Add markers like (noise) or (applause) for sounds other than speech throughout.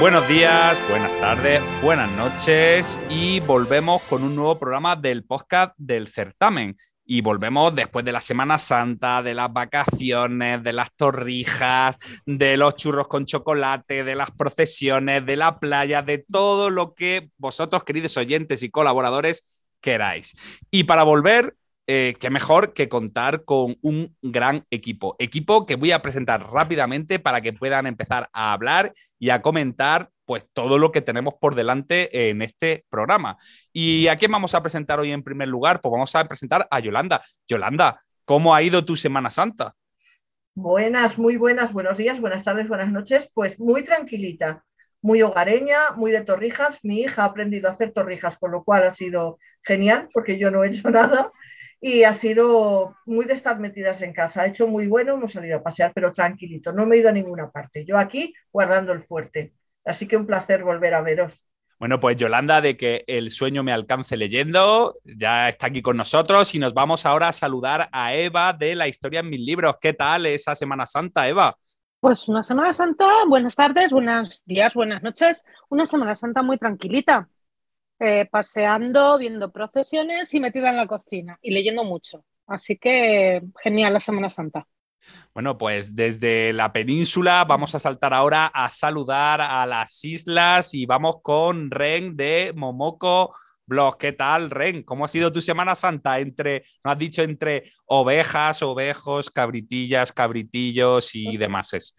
Buenos días, buenas tardes, buenas noches y volvemos con un nuevo programa del podcast del certamen. Y volvemos después de la Semana Santa, de las vacaciones, de las torrijas, de los churros con chocolate, de las procesiones, de la playa, de todo lo que vosotros, queridos oyentes y colaboradores, queráis. Y para volver, eh, qué mejor que contar con un gran equipo. Equipo que voy a presentar rápidamente para que puedan empezar a hablar y a comentar pues todo lo que tenemos por delante en este programa. ¿Y a quién vamos a presentar hoy en primer lugar? Pues vamos a presentar a Yolanda. Yolanda, ¿cómo ha ido tu Semana Santa? Buenas, muy buenas, buenos días, buenas tardes, buenas noches. Pues muy tranquilita, muy hogareña, muy de torrijas. Mi hija ha aprendido a hacer torrijas, con lo cual ha sido genial porque yo no he hecho (laughs) nada y ha sido muy de estar metidas en casa. Ha hecho muy bueno, hemos salido a pasear, pero tranquilito, no me he ido a ninguna parte. Yo aquí guardando el fuerte. Así que un placer volver a veros. Bueno, pues Yolanda, de que el sueño me alcance leyendo, ya está aquí con nosotros y nos vamos ahora a saludar a Eva de La Historia en mis libros. ¿Qué tal esa Semana Santa, Eva? Pues una Semana Santa, buenas tardes, buenos días, buenas noches, una Semana Santa muy tranquilita. Eh, paseando, viendo procesiones y metida en la cocina y leyendo mucho. Así que genial la Semana Santa. Bueno, pues desde la península vamos a saltar ahora a saludar a las islas y vamos con Ren de Momoko Blog. ¿Qué tal, Ren? ¿Cómo ha sido tu Semana Santa? Entre, nos has dicho entre ovejas, ovejos, cabritillas, cabritillos y demás.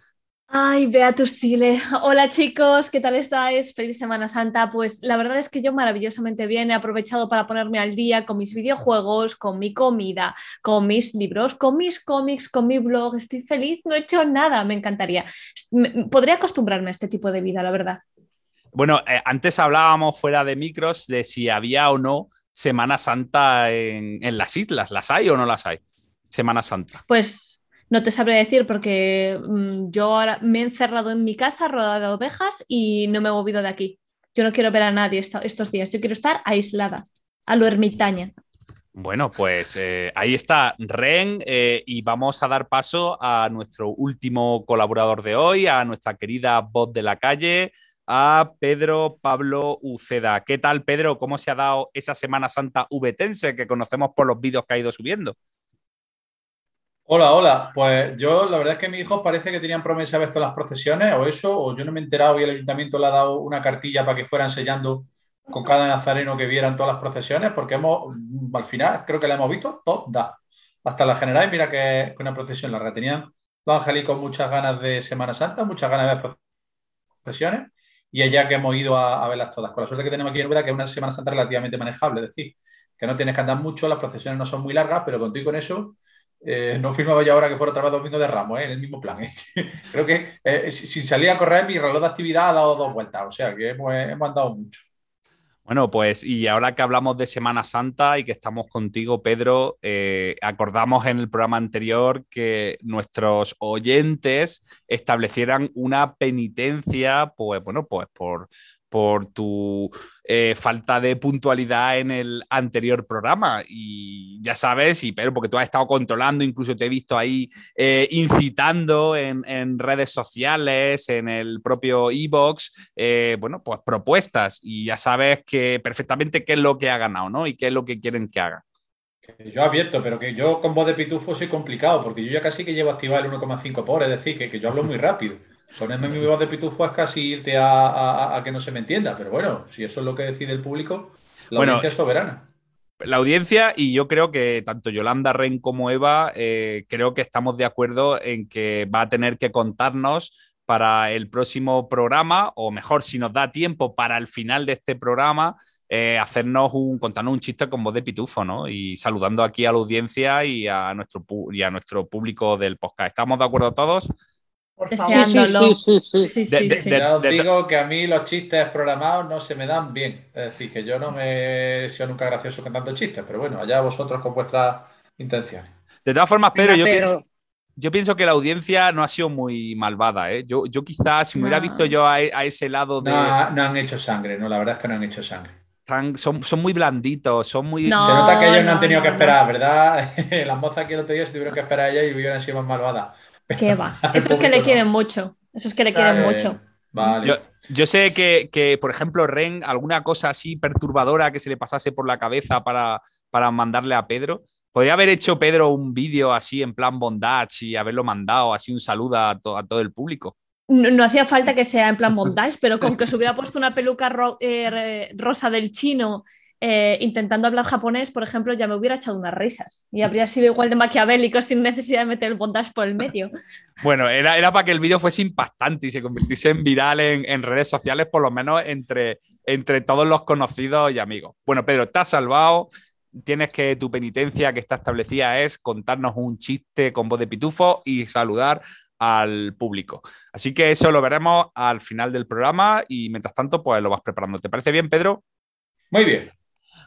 Ay, Beatus Sile. Hola chicos, ¿qué tal estáis? Feliz Semana Santa. Pues la verdad es que yo maravillosamente bien he aprovechado para ponerme al día con mis videojuegos, con mi comida, con mis libros, con mis cómics, con mi blog. Estoy feliz, no he hecho nada, me encantaría. Podría acostumbrarme a este tipo de vida, la verdad. Bueno, eh, antes hablábamos fuera de micros de si había o no Semana Santa en, en las islas. ¿Las hay o no las hay? Semana Santa. Pues no te sabré decir porque mm, yo ahora me he encerrado en mi casa rodeada de ovejas y no me he movido de aquí. Yo no quiero ver a nadie estos días, yo quiero estar aislada, a lo ermitaña. Bueno, pues eh, ahí está Ren eh, y vamos a dar paso a nuestro último colaborador de hoy, a nuestra querida voz de la calle, a Pedro Pablo Uceda. ¿Qué tal, Pedro? ¿Cómo se ha dado esa Semana Santa ubetense que conocemos por los vídeos que ha ido subiendo? Hola, hola. Pues yo, la verdad es que mis hijos parece que tenían promesa de ver todas las procesiones o eso, o yo no me he enterado y el ayuntamiento le ha dado una cartilla para que fueran sellando con cada nazareno que vieran todas las procesiones, porque hemos, al final, creo que la hemos visto toda, hasta la general, y mira que es una procesión larga. Tenían los con muchas ganas de Semana Santa, muchas ganas de ver procesiones, y allá que hemos ido a, verlas todas. Con la suerte que tenemos aquí en Úbeda, que es una Semana Santa relativamente manejable, es decir, que no tienes que andar mucho, las procesiones no son muy largas, pero contigo con eso eh, no firmaba ya ahora que fuera otra vez domingo de Ramos, ¿eh? en el mismo plan. ¿eh? (laughs) Creo que sin salir a correr, mi reloj de actividad ha dado dos vueltas, o sea que hemos, andado mucho. Bueno, pues y ahora que hablamos de Semana Santa y que estamos contigo, Pedro, acordamos en el programa anterior que nuestros oyentes establecieran una penitencia, pues bueno, pues por, por tu eh, falta de puntualidad en el anterior programa. Y ya sabes, y pero porque tú has estado controlando, incluso te he visto ahí eh, incitando en, redes sociales, en el propio e-box, eh, bueno, pues propuestas. Y ya sabes que perfectamente qué es lo que ha ganado, ¿no? Y qué es lo que quieren que haga. yo abierto, pero que yo con voz de pitufo soy complicado, porque yo ya casi que llevo activado el 1,5 por, es decir, que, que yo hablo muy rápido. Ponerme mi voz de pitufo es casi irte a, que no se me entienda, pero bueno, si eso es lo que decide el público, la audiencia es soberana. La audiencia, y yo creo que tanto Yolanda Ren como Eva, eh, creo que estamos de acuerdo en que va a tener que contarnos para el próximo programa, o mejor, si nos da tiempo para el final de este programa, eh, hacernos un, contarnos un chiste con voz de pitufo, ¿no? Y saludando aquí a la audiencia y a nuestro, y a nuestro público del podcast. ¿Estamos de acuerdo todos? Deseándolo. Sí, sí, sí. sí. ya os digo que a mí los chistes programados no se me dan bien. Es decir, que yo no me he sido nunca gracioso con tantos chistes, pero bueno, allá vosotros con vuestras intenciones. De todas formas, Pedro, yo, Pienso, yo pienso que la audiencia no ha sido muy malvada. ¿eh? Yo, yo quizás, si me hubiera visto yo a, ese lado de. No, no han hecho sangre, no, la verdad es que no han hecho sangre. son, son, muy blanditos, son muy. se nota que ellos no, han tenido que esperar, ¿verdad? (laughs) Las mozas que el otro día se tuvieron que esperar a ella y hubieran sido más malvadas. ¿Qué va? (laughs) Eso es que le quieren mucho. Eso es que le quieren mucho. Vale. Yo, sé que, por ejemplo, Ren, alguna cosa así perturbadora que se le pasase por la cabeza para, para mandarle a Pedro. Podría haber hecho Pedro un vídeo así en plan bondage y haberlo mandado, así un saludo a, todo el público. No, hacía falta que sea en plan (laughs) bondage, pero con que se hubiera puesto una peluca eh, rosa del chino eh, intentando hablar japonés, por ejemplo, ya me hubiera echado unas risas y habría sido igual de maquiavélico sin necesidad de meter el bondage por el medio. (laughs) Bueno, era, era para que el vídeo fuese impactante y se convirtiese en viral en, redes sociales, por lo menos entre, entre todos los conocidos y amigos. Bueno, Pedro, te has salvado. Tienes que tu penitencia que está establecida es contarnos un chiste con voz de pitufo y saludar al público. Así que eso lo veremos al final del programa y mientras tanto, pues lo vas preparando. ¿Te parece bien, Pedro? Muy bien.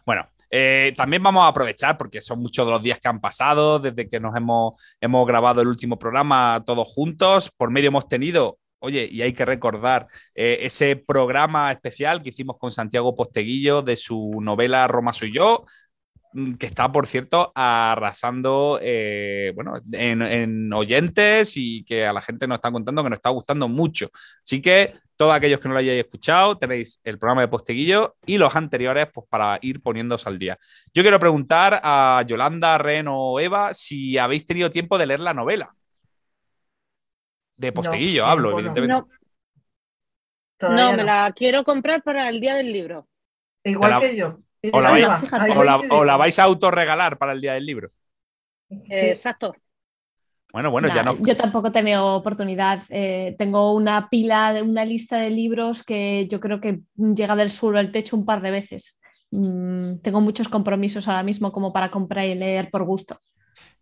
Bueno, eh, también vamos a aprovechar, porque son muchos de los días que han pasado desde que nos hemos, hemos grabado el último programa todos juntos. Por medio hemos tenido, oye, y hay que recordar eh, ese programa especial que hicimos con Santiago Posteguillo de su novela Roma soy yo, Mm, que está, por cierto, arrasando eh, bueno, en, oyentes y que a la gente nos está contando que nos está gustando mucho. Así que todos aquellos que no lo hayáis escuchado, tenéis el programa de Posteguillo y los anteriores pues, para ir poniéndose al día. Yo quiero preguntar a Yolanda, Ren o Eva si habéis tenido tiempo de leer la novela. De Posteguillo hablo, evidentemente. No. me la quiero comprar para el día del libro. Igual que yo. O la, vais, a autorregalar para el día del libro. Exacto. Bueno, bueno, ya no. Yo tampoco he tenido oportunidad. Eh, tengo una pila, una lista de libros que yo creo que llega del suelo al techo un par de veces. Mm, tengo muchos compromisos ahora mismo como para comprar y leer por gusto.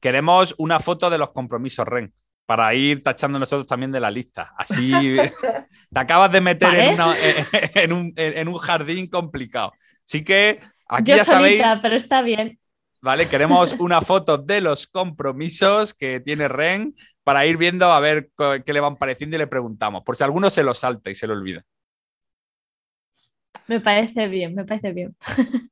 Queremos una foto de los compromisos, Ren para ir tachando nosotros también de la lista. Así (laughs) te acabas de meter en, un, jardín complicado. Así que aquí ya sabéis. pero está bien. Vale, queremos una foto de los compromisos que tiene Ren para ir viendo a ver qué le van pareciendo y le preguntamos, por si alguno se lo salta y se lo olvida. Me parece bien, me parece bien.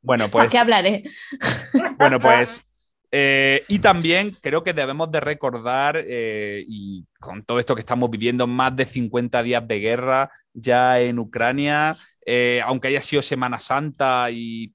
Bueno, (laughs) pues. qué hablaré? (laughs) Bueno, pues eh, y también creo que debemos de recordar, eh, y con todo esto que estamos viviendo, más de 50 días de guerra ya en Ucrania, eh, aunque haya sido Semana Santa y,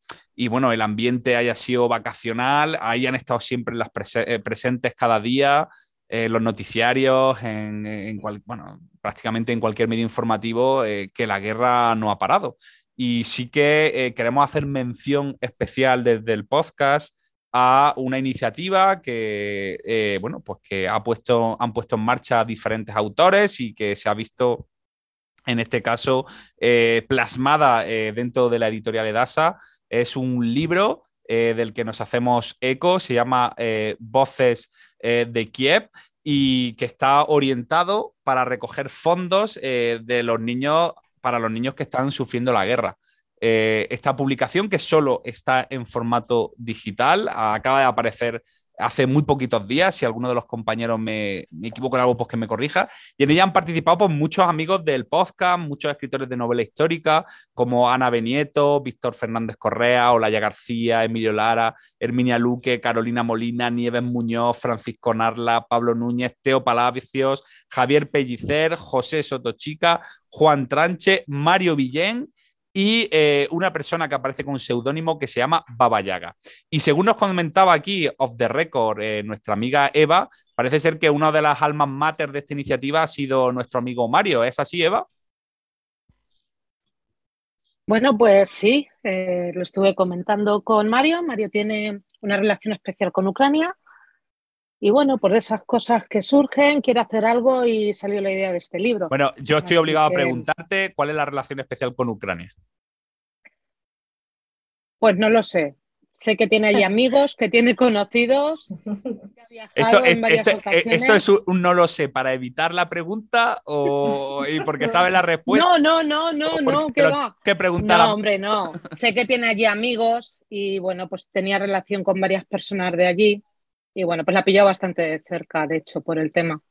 bueno, el ambiente haya sido vacacional, ahí han estado siempre las presentes cada día. los noticiarios, en, bueno, prácticamente en cualquier medio informativo, que la guerra no ha parado. Y sí que queremos hacer mención especial desde el podcast a una iniciativa que, eh, bueno, pues que ha puesto, han puesto en marcha diferentes autores y que se ha visto, en este caso, eh, plasmada eh, dentro de la editorial Edasa. Es un libro del que nos hacemos eco, se llama Voces de Kiev y que está orientado para recoger fondos de los niños para los niños que están sufriendo la guerra. Eh, esta publicación que solo está en formato digital. Acaba de aparecer hace muy poquitos días, si alguno de los compañeros me, equivoco en algo, pues que me corrija. Y en ella han participado pues, muchos amigos del podcast, muchos escritores de novela histórica, como Ana Benieto, Víctor Fernández Correa, Olaya García, Emilio Lara, Herminia Luque, Carolina Molina, Nieves Muñoz, Francisco Narla, Pablo Núñez, Teo Palacios, Javier Pellicer, José Sotochica, Juan Tranche, Mario Villén y eh, una persona que aparece con un seudónimo que se llama Baba Yaga. Y según nos comentaba aquí, off the record, eh, nuestra amiga Eva, parece ser que una de las almas mater de esta iniciativa ha sido nuestro amigo Mario. ¿Es así, Eva? Bueno, pues sí, eh, lo estuve comentando con Mario. Mario tiene una relación especial con Ucrania y bueno, por esas cosas que surgen, quiere hacer algo y salió la idea de este libro. Bueno, yo estoy obligado a preguntarte cuál es la relación especial con Ucrania. Pues no lo sé. Sé que tiene allí (laughs) amigos, que tiene conocidos. (laughs) esto, esto, es un, no lo sé para evitar la pregunta o y porque sabe la respuesta. No, no, no, no, no, ¿qué va? ¿Qué preguntar? No, hombre, no. sé que tiene allí amigos y bueno, pues tenía relación con varias personas de allí. Y bueno, pues la ha pillado bastante cerca, de hecho, por el tema.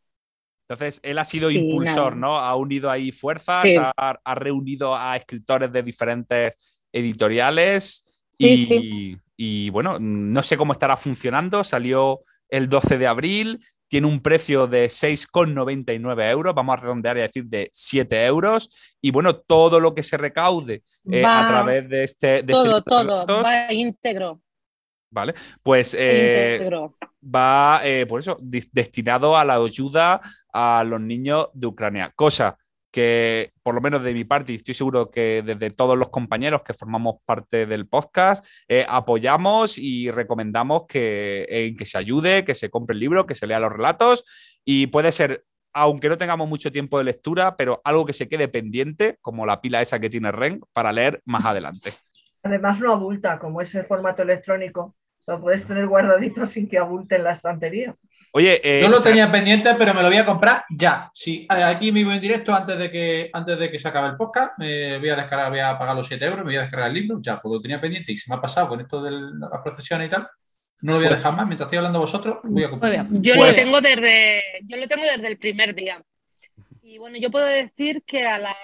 Entonces, él ha sido impulsor, ¿no? Ha unido ahí fuerzas, ha, reunido a escritores de diferentes editoriales y, y, bueno, no sé cómo estará funcionando. Salió el 12 de abril, tiene un precio de 6,99 euros, vamos a redondear y decir de 7 euros. Y bueno, todo lo que se recaude eh, a través de este... de este todo, todo, va íntegro. ¿Vale? Pues eh, va, eh, por eso, destinado a la ayuda a los niños de Ucrania. Cosa que, por lo menos de mi parte, y estoy seguro que desde todos los compañeros que formamos parte del podcast, eh, apoyamos y recomendamos que, que se ayude, que se compre el libro, que se lea los relatos y puede ser, aunque no tengamos mucho tiempo de lectura, pero algo que se quede pendiente, como la pila esa que tiene Ren, para leer más adelante. Además no abulta, como es el formato electrónico, lo puedes tener guardadito sin que abulte en la estantería. Oye, eh, Yo lo tenía pendiente, pero me lo voy a comprar ya. Sí, eh, aquí me voy en directo antes de que antes de que se acabe el podcast. Me voy a descargar, voy a pagar los 7 euros, me voy a descargar el libro, ya, porque lo tenía pendiente y se me ha pasado con esto de las procesiones y tal. No lo voy a Pues- dejar más. Mientras estoy hablando vosotros, voy a Muy comprar. bien. Yo Pues- lo tengo desde, yo lo tengo desde el primer día. Y bueno, yo puedo decir que a las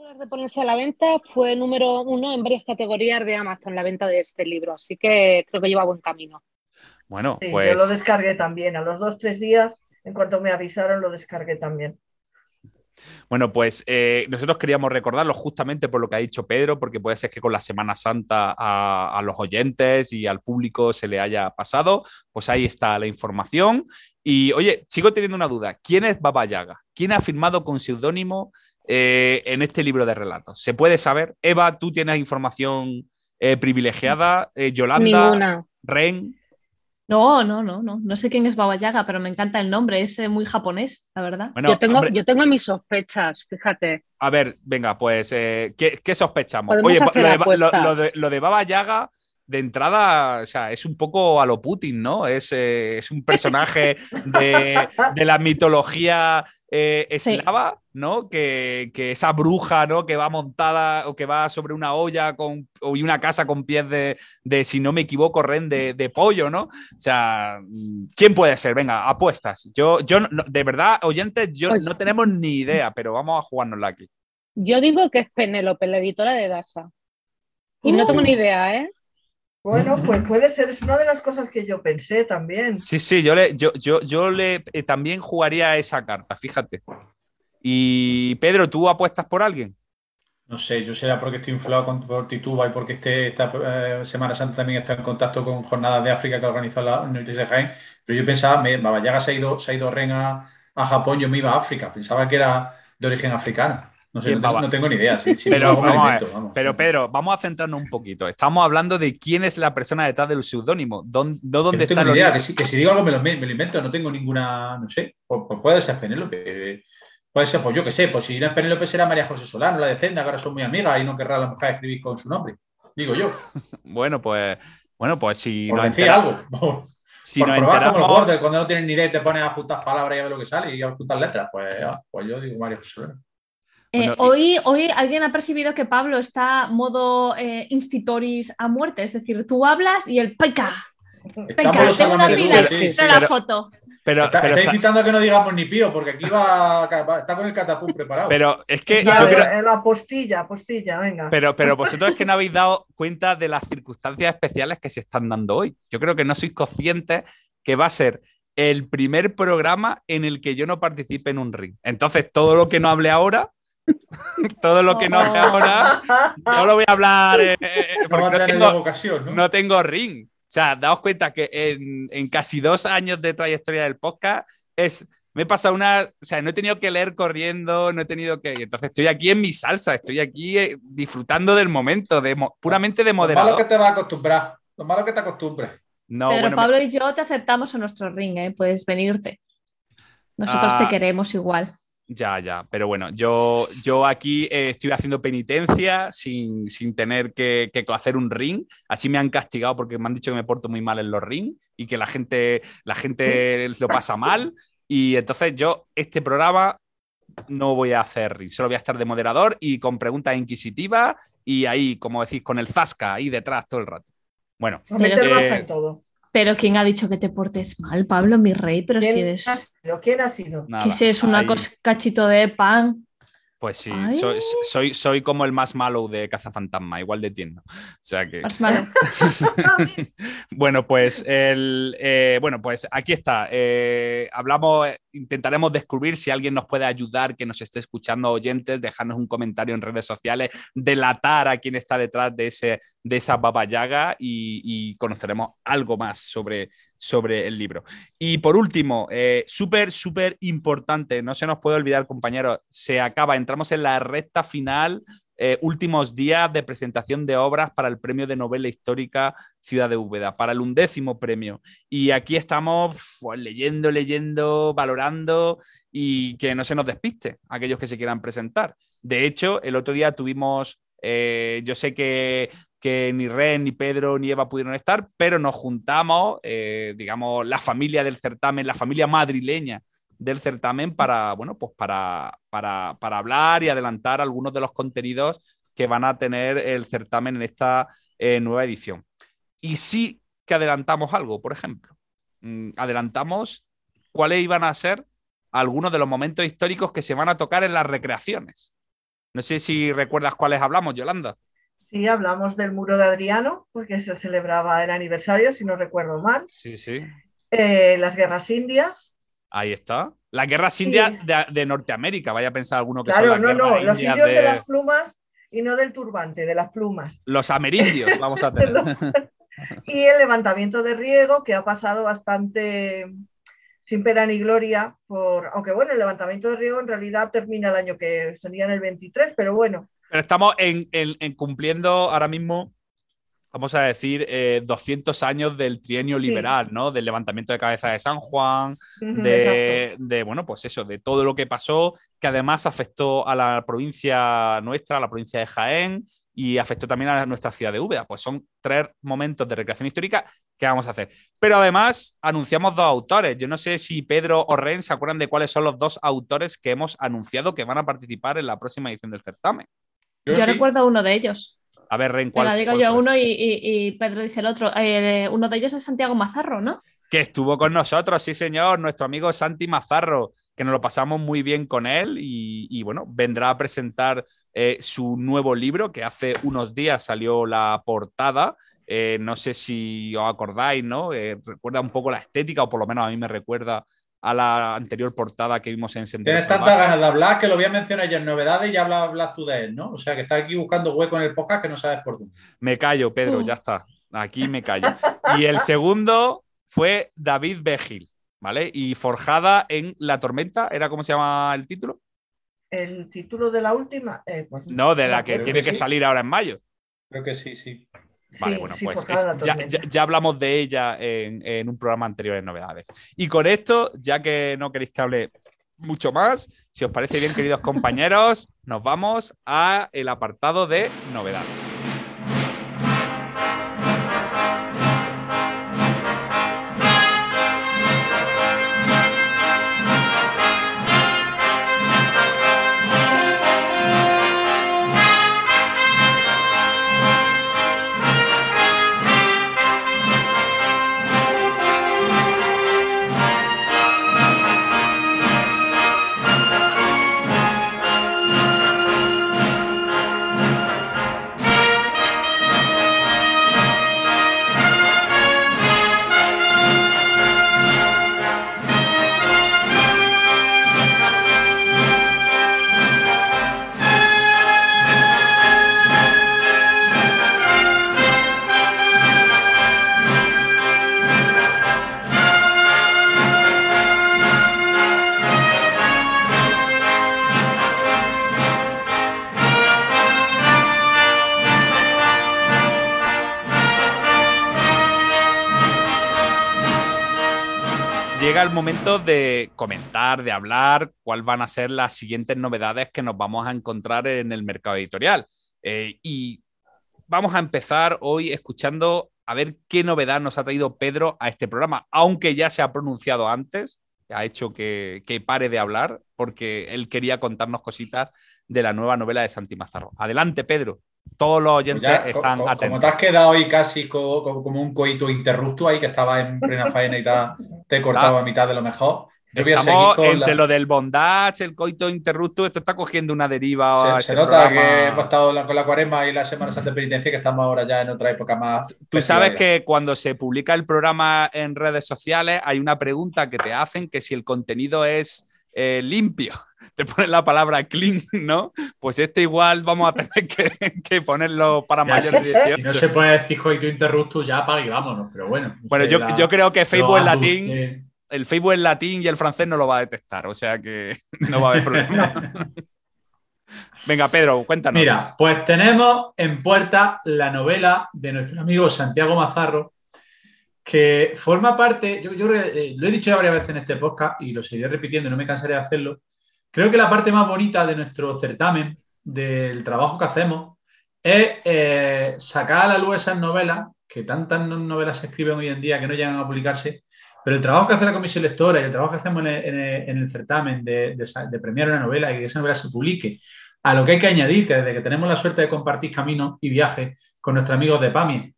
horas de ponerse a la venta fue número uno en varias categorías de Amazon la venta de este libro. Así que creo que lleva buen camino. bueno, Sí, pues... Yo lo descargué también. A los dos, tres días, en cuanto me avisaron, lo descargué también. Bueno, pues eh, nosotros queríamos recordarlo justamente por lo que ha dicho Pedro, porque puede ser que con la Semana Santa a, a los oyentes y al público se le haya pasado. Pues ahí está la información. Y oye, sigo teniendo una duda. ¿Quién es Baba Yaga? ¿Quién ha firmado con seudónimo eh, en este libro de relatos? ¿Se puede saber? Eva, tú tienes información eh, privilegiada. Eh, Yolanda, Ninguna. Ren. No, no, no, no. No sé quién es Baba Yaga, pero me encanta el nombre. Es eh, muy japonés, la verdad. Bueno, yo, tengo, hombre, yo tengo mis sospechas, fíjate. A ver, venga, pues, eh, ¿qué, qué sospechamos? Podemos Oye, lo de, lo de- lo de Baba Yaga, de entrada, o sea, es un poco a lo Putin, ¿no? Es, eh, es un (laughs) personaje de, de la mitología eh, Sí. eslava, ¿no? Que, que esa bruja, ¿no? Que va montada o que va sobre una olla con, o y una casa con pies de, de, si no me equivoco, ren de, de pollo, ¿no? O sea, ¿quién puede ser? Venga, apuestas. Yo, yo no- de verdad, oyentes, yo Pues- no tenemos ni idea, pero vamos a jugárnosla aquí. Yo digo que es Penélope, la editora de Dasa. Y no tengo ni idea, ¿eh? Bueno, (clears throat) pues puede ser, es una de las cosas que yo pensé también. Sí, sí, yo le, yo, yo, yo le eh, también jugaría esa carta, fíjate. Y Pedro, ¿tú apuestas por alguien? No sé, yo será porque estoy inflado con, por Tituba y porque este, esta eh, Semana Santa también está en contacto con Jornadas de África que ha organizado la Universidad de Jaén. Pero yo pensaba, me, Baba Yaga se ha ido, se ha ido Ren a, a Japón, yo me iba a África. Pensaba que era de origen africano. No sé, ¿Quién no, tengo, no tengo ni idea. Sí, sí, Pero vamos a invento, vamos. Pero Pedro, vamos a centrarnos un poquito. Estamos hablando de quién es la persona detrás del seudónimo, ¿Dónde, dónde no está tengo idea, que si, que si digo algo me lo, me lo invento, no tengo ninguna, no sé, pues, pues puede ser Penélope, puede ser, pues yo qué sé, pues si no es Penélope será María José Solano, la de Zenda, que ahora son muy amigas y no querrá la mujer escribir con su nombre, digo yo, (laughs) Bueno, pues, bueno, pues si por decir algo, por, si por nos probar como los enteramos, bordes, cuando no tienes ni idea y te pones a juntar palabras y a ver lo que sale y a juntar letras, pues, ah, pues yo digo María José Solano. Eh, Bueno, y- hoy, hoy alguien ha percibido que Pablo está modo eh, institoris a muerte, es decir, tú hablas y el Venga, los tengo una pila, sí, sí. la foto. pero, Está, pero, está sa- incitando a que no digamos ni pío, porque aquí va, está con el catapum preparado. pero es que yo creo, La postilla, postilla, venga. Pero, pero vosotros es que no habéis dado cuenta de las circunstancias especiales que se están dando hoy. Yo creo que no sois conscientes que va a ser el primer programa en el que yo no participe en un ring. Entonces, todo lo que no hable ahora, (laughs) todo lo que no hable (laughs) ahora, no lo voy a hablar eh, eh, no va porque a no tengo, luego ocasión, ¿no? no tengo ring. O sea, daos cuenta que en, en casi dos años de trayectoria del podcast es me he pasado una, o sea, no he tenido que leer corriendo, no he tenido que, entonces estoy aquí en mi salsa, estoy aquí eh, disfrutando del momento, de puramente de Lo malo moderador. que te vas a acostumbrar, lo malo que te acostumbres. No, Pero bueno, me- Pablo y yo te aceptamos en nuestro ring, ¿eh? puedes venirte. Nosotros Ah. te queremos igual. Ya, ya, pero bueno, yo, yo aquí eh, estoy haciendo penitencia sin, sin tener que, que hacer un ring. Así me han castigado porque me han dicho que me porto muy mal en los ring y que la gente, la gente lo pasa mal. Y entonces yo, este programa no voy a hacer ring, solo voy a estar de moderador y con preguntas inquisitivas y ahí, como decís, con el zasca ahí detrás todo el rato. Bueno, Eh, todo. Pero ¿quién ha dicho que te portes mal, Pablo, mi rey? Pero si ¿Quién eres... ha sido? ¿Quién ha sido? nada. Que si es una cachito de pan. Pues sí, soy, soy, soy como el más malo de Cazafantasma, igual de tienda. O sea que. Más malo. (laughs) Bueno, pues el, eh, bueno, pues aquí está. Eh, hablamos, intentaremos descubrir si alguien nos puede ayudar, que nos esté escuchando oyentes, dejarnos un comentario en redes sociales, delatar a quién está detrás de, ese, de esa baba yaga y, y conoceremos algo más sobre, sobre el libro. Y por último, eh, súper, súper importante, no se nos puede olvidar, compañeros, se acaba, entramos en la recta final eh, últimos días de presentación de obras para el premio de novela histórica Ciudad de Úbeda, para el undécimo premio. Y aquí estamos pues, leyendo, leyendo, valorando y que no se nos despiste aquellos que se quieran presentar. De hecho, el otro día tuvimos, eh, yo sé que, que ni Ren, ni Pedro, ni Eva pudieron estar, pero nos juntamos, eh, digamos, la familia del certamen, la familia madrileña del certamen para, bueno, pues para, para, para, hablar y adelantar algunos de los contenidos que van a tener el certamen en esta eh, nueva edición. Y sí que adelantamos algo, por ejemplo. Mm, adelantamos cuáles iban a ser algunos de los momentos históricos que se van a tocar en las recreaciones. No sé si recuerdas cuáles hablamos, Yolanda. Sí, hablamos del muro de Adriano, porque se celebraba el aniversario, si no recuerdo mal. Sí, sí. Eh, las guerras indias, Ahí está. Las guerras indias de, Norteamérica, vaya a pensar alguno que claro, son las no, no, los indios de... las plumas y no del turbante, de las plumas. Los amerindios vamos a (laughs) tener. y el levantamiento de riego, que ha pasado bastante sin pena ni gloria, por, aunque bueno, el levantamiento de riego en realidad termina el año que sería en el 23, pero bueno. Pero estamos en, en cumpliendo ahora mismo vamos a decir, 200 eh, años del trienio liberal, ¿no? Del levantamiento de cabeza de San Juan, de, bueno, pues eso, de todo lo que pasó, que además afectó a la provincia nuestra, a la provincia de Jaén, y afectó también a nuestra ciudad de Úbeda. Pues son tres momentos de recreación histórica que vamos a hacer. Pero además anunciamos dos autores. Yo no sé si Pedro o Ren se acuerdan de cuáles son los dos autores que hemos anunciado que van a participar en la próxima edición del certamen. Yo, recuerdo a uno de ellos. A ver, Ren, ¿cuál digo yo uno y, Pedro dice el otro. Eh, uno de ellos es Santiago Mazarro, ¿no? Que estuvo con nosotros, sí, señor, nuestro amigo Santi Mazarro, que nos lo pasamos muy bien con él y, bueno, vendrá a presentar eh, su nuevo libro, que hace unos días salió la portada. Eh, no sé si os acordáis, ¿no? recuerda un poco la estética, o por lo menos a mí me recuerda a la anterior portada que vimos en Senderos Tienes tantas ganas de hablar que lo voy a mencionar ya en novedades y ya hablas, tú de él, ¿no? O sea, que estás aquí buscando hueco en el podcast que no sabes por dónde. Me callo, Pedro, ya está. Aquí me callo. Y el segundo fue David Begil, ¿vale? Y Forjada en La Tormenta, ¿era cómo se llama el título? El título de la última. Eh, pues no, de la que tiene que, salir ahora en mayo. Creo que sí, sí. Vale, bueno, pues ya, hablamos de ella en, un programa anterior en novedades. Y con esto, ya que no queréis que hable mucho más, si os parece bien, queridos compañeros, nos vamos a el apartado de novedades. El momento de comentar, de hablar cuáles van a ser las siguientes novedades que nos vamos a encontrar en el mercado editorial. Eh, y vamos a empezar hoy escuchando a ver qué novedad nos ha traído Pedro a este programa, aunque ya se ha pronunciado antes, ha hecho que, que pare de hablar, porque él quería contarnos cositas de la nueva novela de Santi Mazarro. Adelante, Pedro. Todos los oyentes pues están atentos. Como te has quedado ahí casi como, un coito interrupto ahí, que estaba en plena faena y te, he cortado a mitad de lo mejor. Estamos entre lo del bondage, el coito interrupto, esto está cogiendo una deriva. Se, este nota que hemos estado con la cuaresma y las semanas antes de penitencia, que estamos ahora ya en otra época más. Tú sabes que cuando se publica el programa en redes sociales, hay una pregunta que te hacen que si el contenido es eh, limpio. Te ponen la palabra clean, ¿no? Pues esto igual vamos a tener que, ponerlo para mayores de Si no se puede decir coito interrupto, ya apague y vámonos, pero bueno. bueno, yo, yo, creo que Facebook en latín el Facebook en latín y el francés no lo va a detectar, o sea que (laughs) no va a haber problema. (laughs) Venga, Pedro, cuéntanos. Mira, pues tenemos en puerta la novela de nuestro amigo Santiago Mazarro, que forma parte, yo, yo eh, lo he dicho ya varias veces en este podcast y lo seguiré repitiendo, no me cansaré de hacerlo. Creo que la parte más bonita de nuestro certamen, del trabajo que hacemos, es eh, sacar a la luz esas novelas, que tantas novelas se escriben hoy en día que no llegan a publicarse, pero el trabajo que hace la comisión lectora y el trabajo que hacemos en el, certamen de, premiar una novela y que esa novela se publique, a lo que hay que añadir, que desde que tenemos la suerte de compartir caminos y viajes con nuestros amigos de PAMI,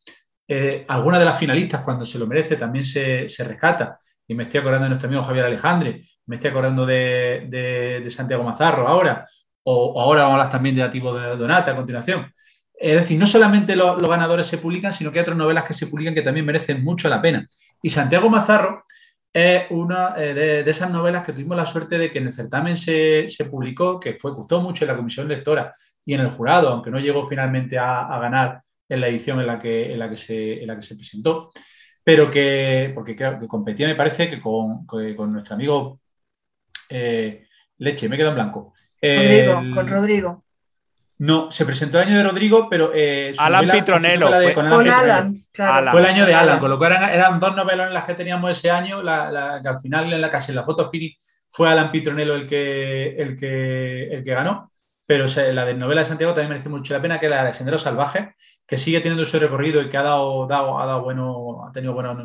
eh, algunas de las finalistas, cuando se lo merece, también se, rescata. Y me estoy acordando de nuestro amigo Javier Alejandre, me estoy acordando de, Santiago Mazarro ahora, o, ahora vamos a hablar también de Ativo de Donata a continuación. Es decir, no solamente los, ganadores se publican, sino que hay otras novelas que se publican que también merecen mucho la pena. Y Santiago Mazarro es una eh, de, esas novelas que tuvimos la suerte de que en el certamen se, publicó, que fue, gustó mucho en la comisión lectora y en el jurado, aunque no llegó finalmente a, ganar en la edición en la que, en la que, se, la que se presentó, pero que, porque que competía, me parece, que con, nuestro amigo eh, Leche, me quedo en blanco. Rodrigo, con Rodrigo. No, se presentó el año de Rodrigo, pero. Eh, Alan Pitronelo. con Alan, Fue el año de Alan, con lo cual eran, dos novelas en las que teníamos ese año, la, que al final en la casi en la foto fini fue Alan Pitronelo el que, el que, el que ganó. Pero la de novela de Santiago también merece mucho la pena, que la de Sendero Salvaje, que sigue teniendo su recorrido y que ha dado, dado, ha dado bueno, ha tenido bueno,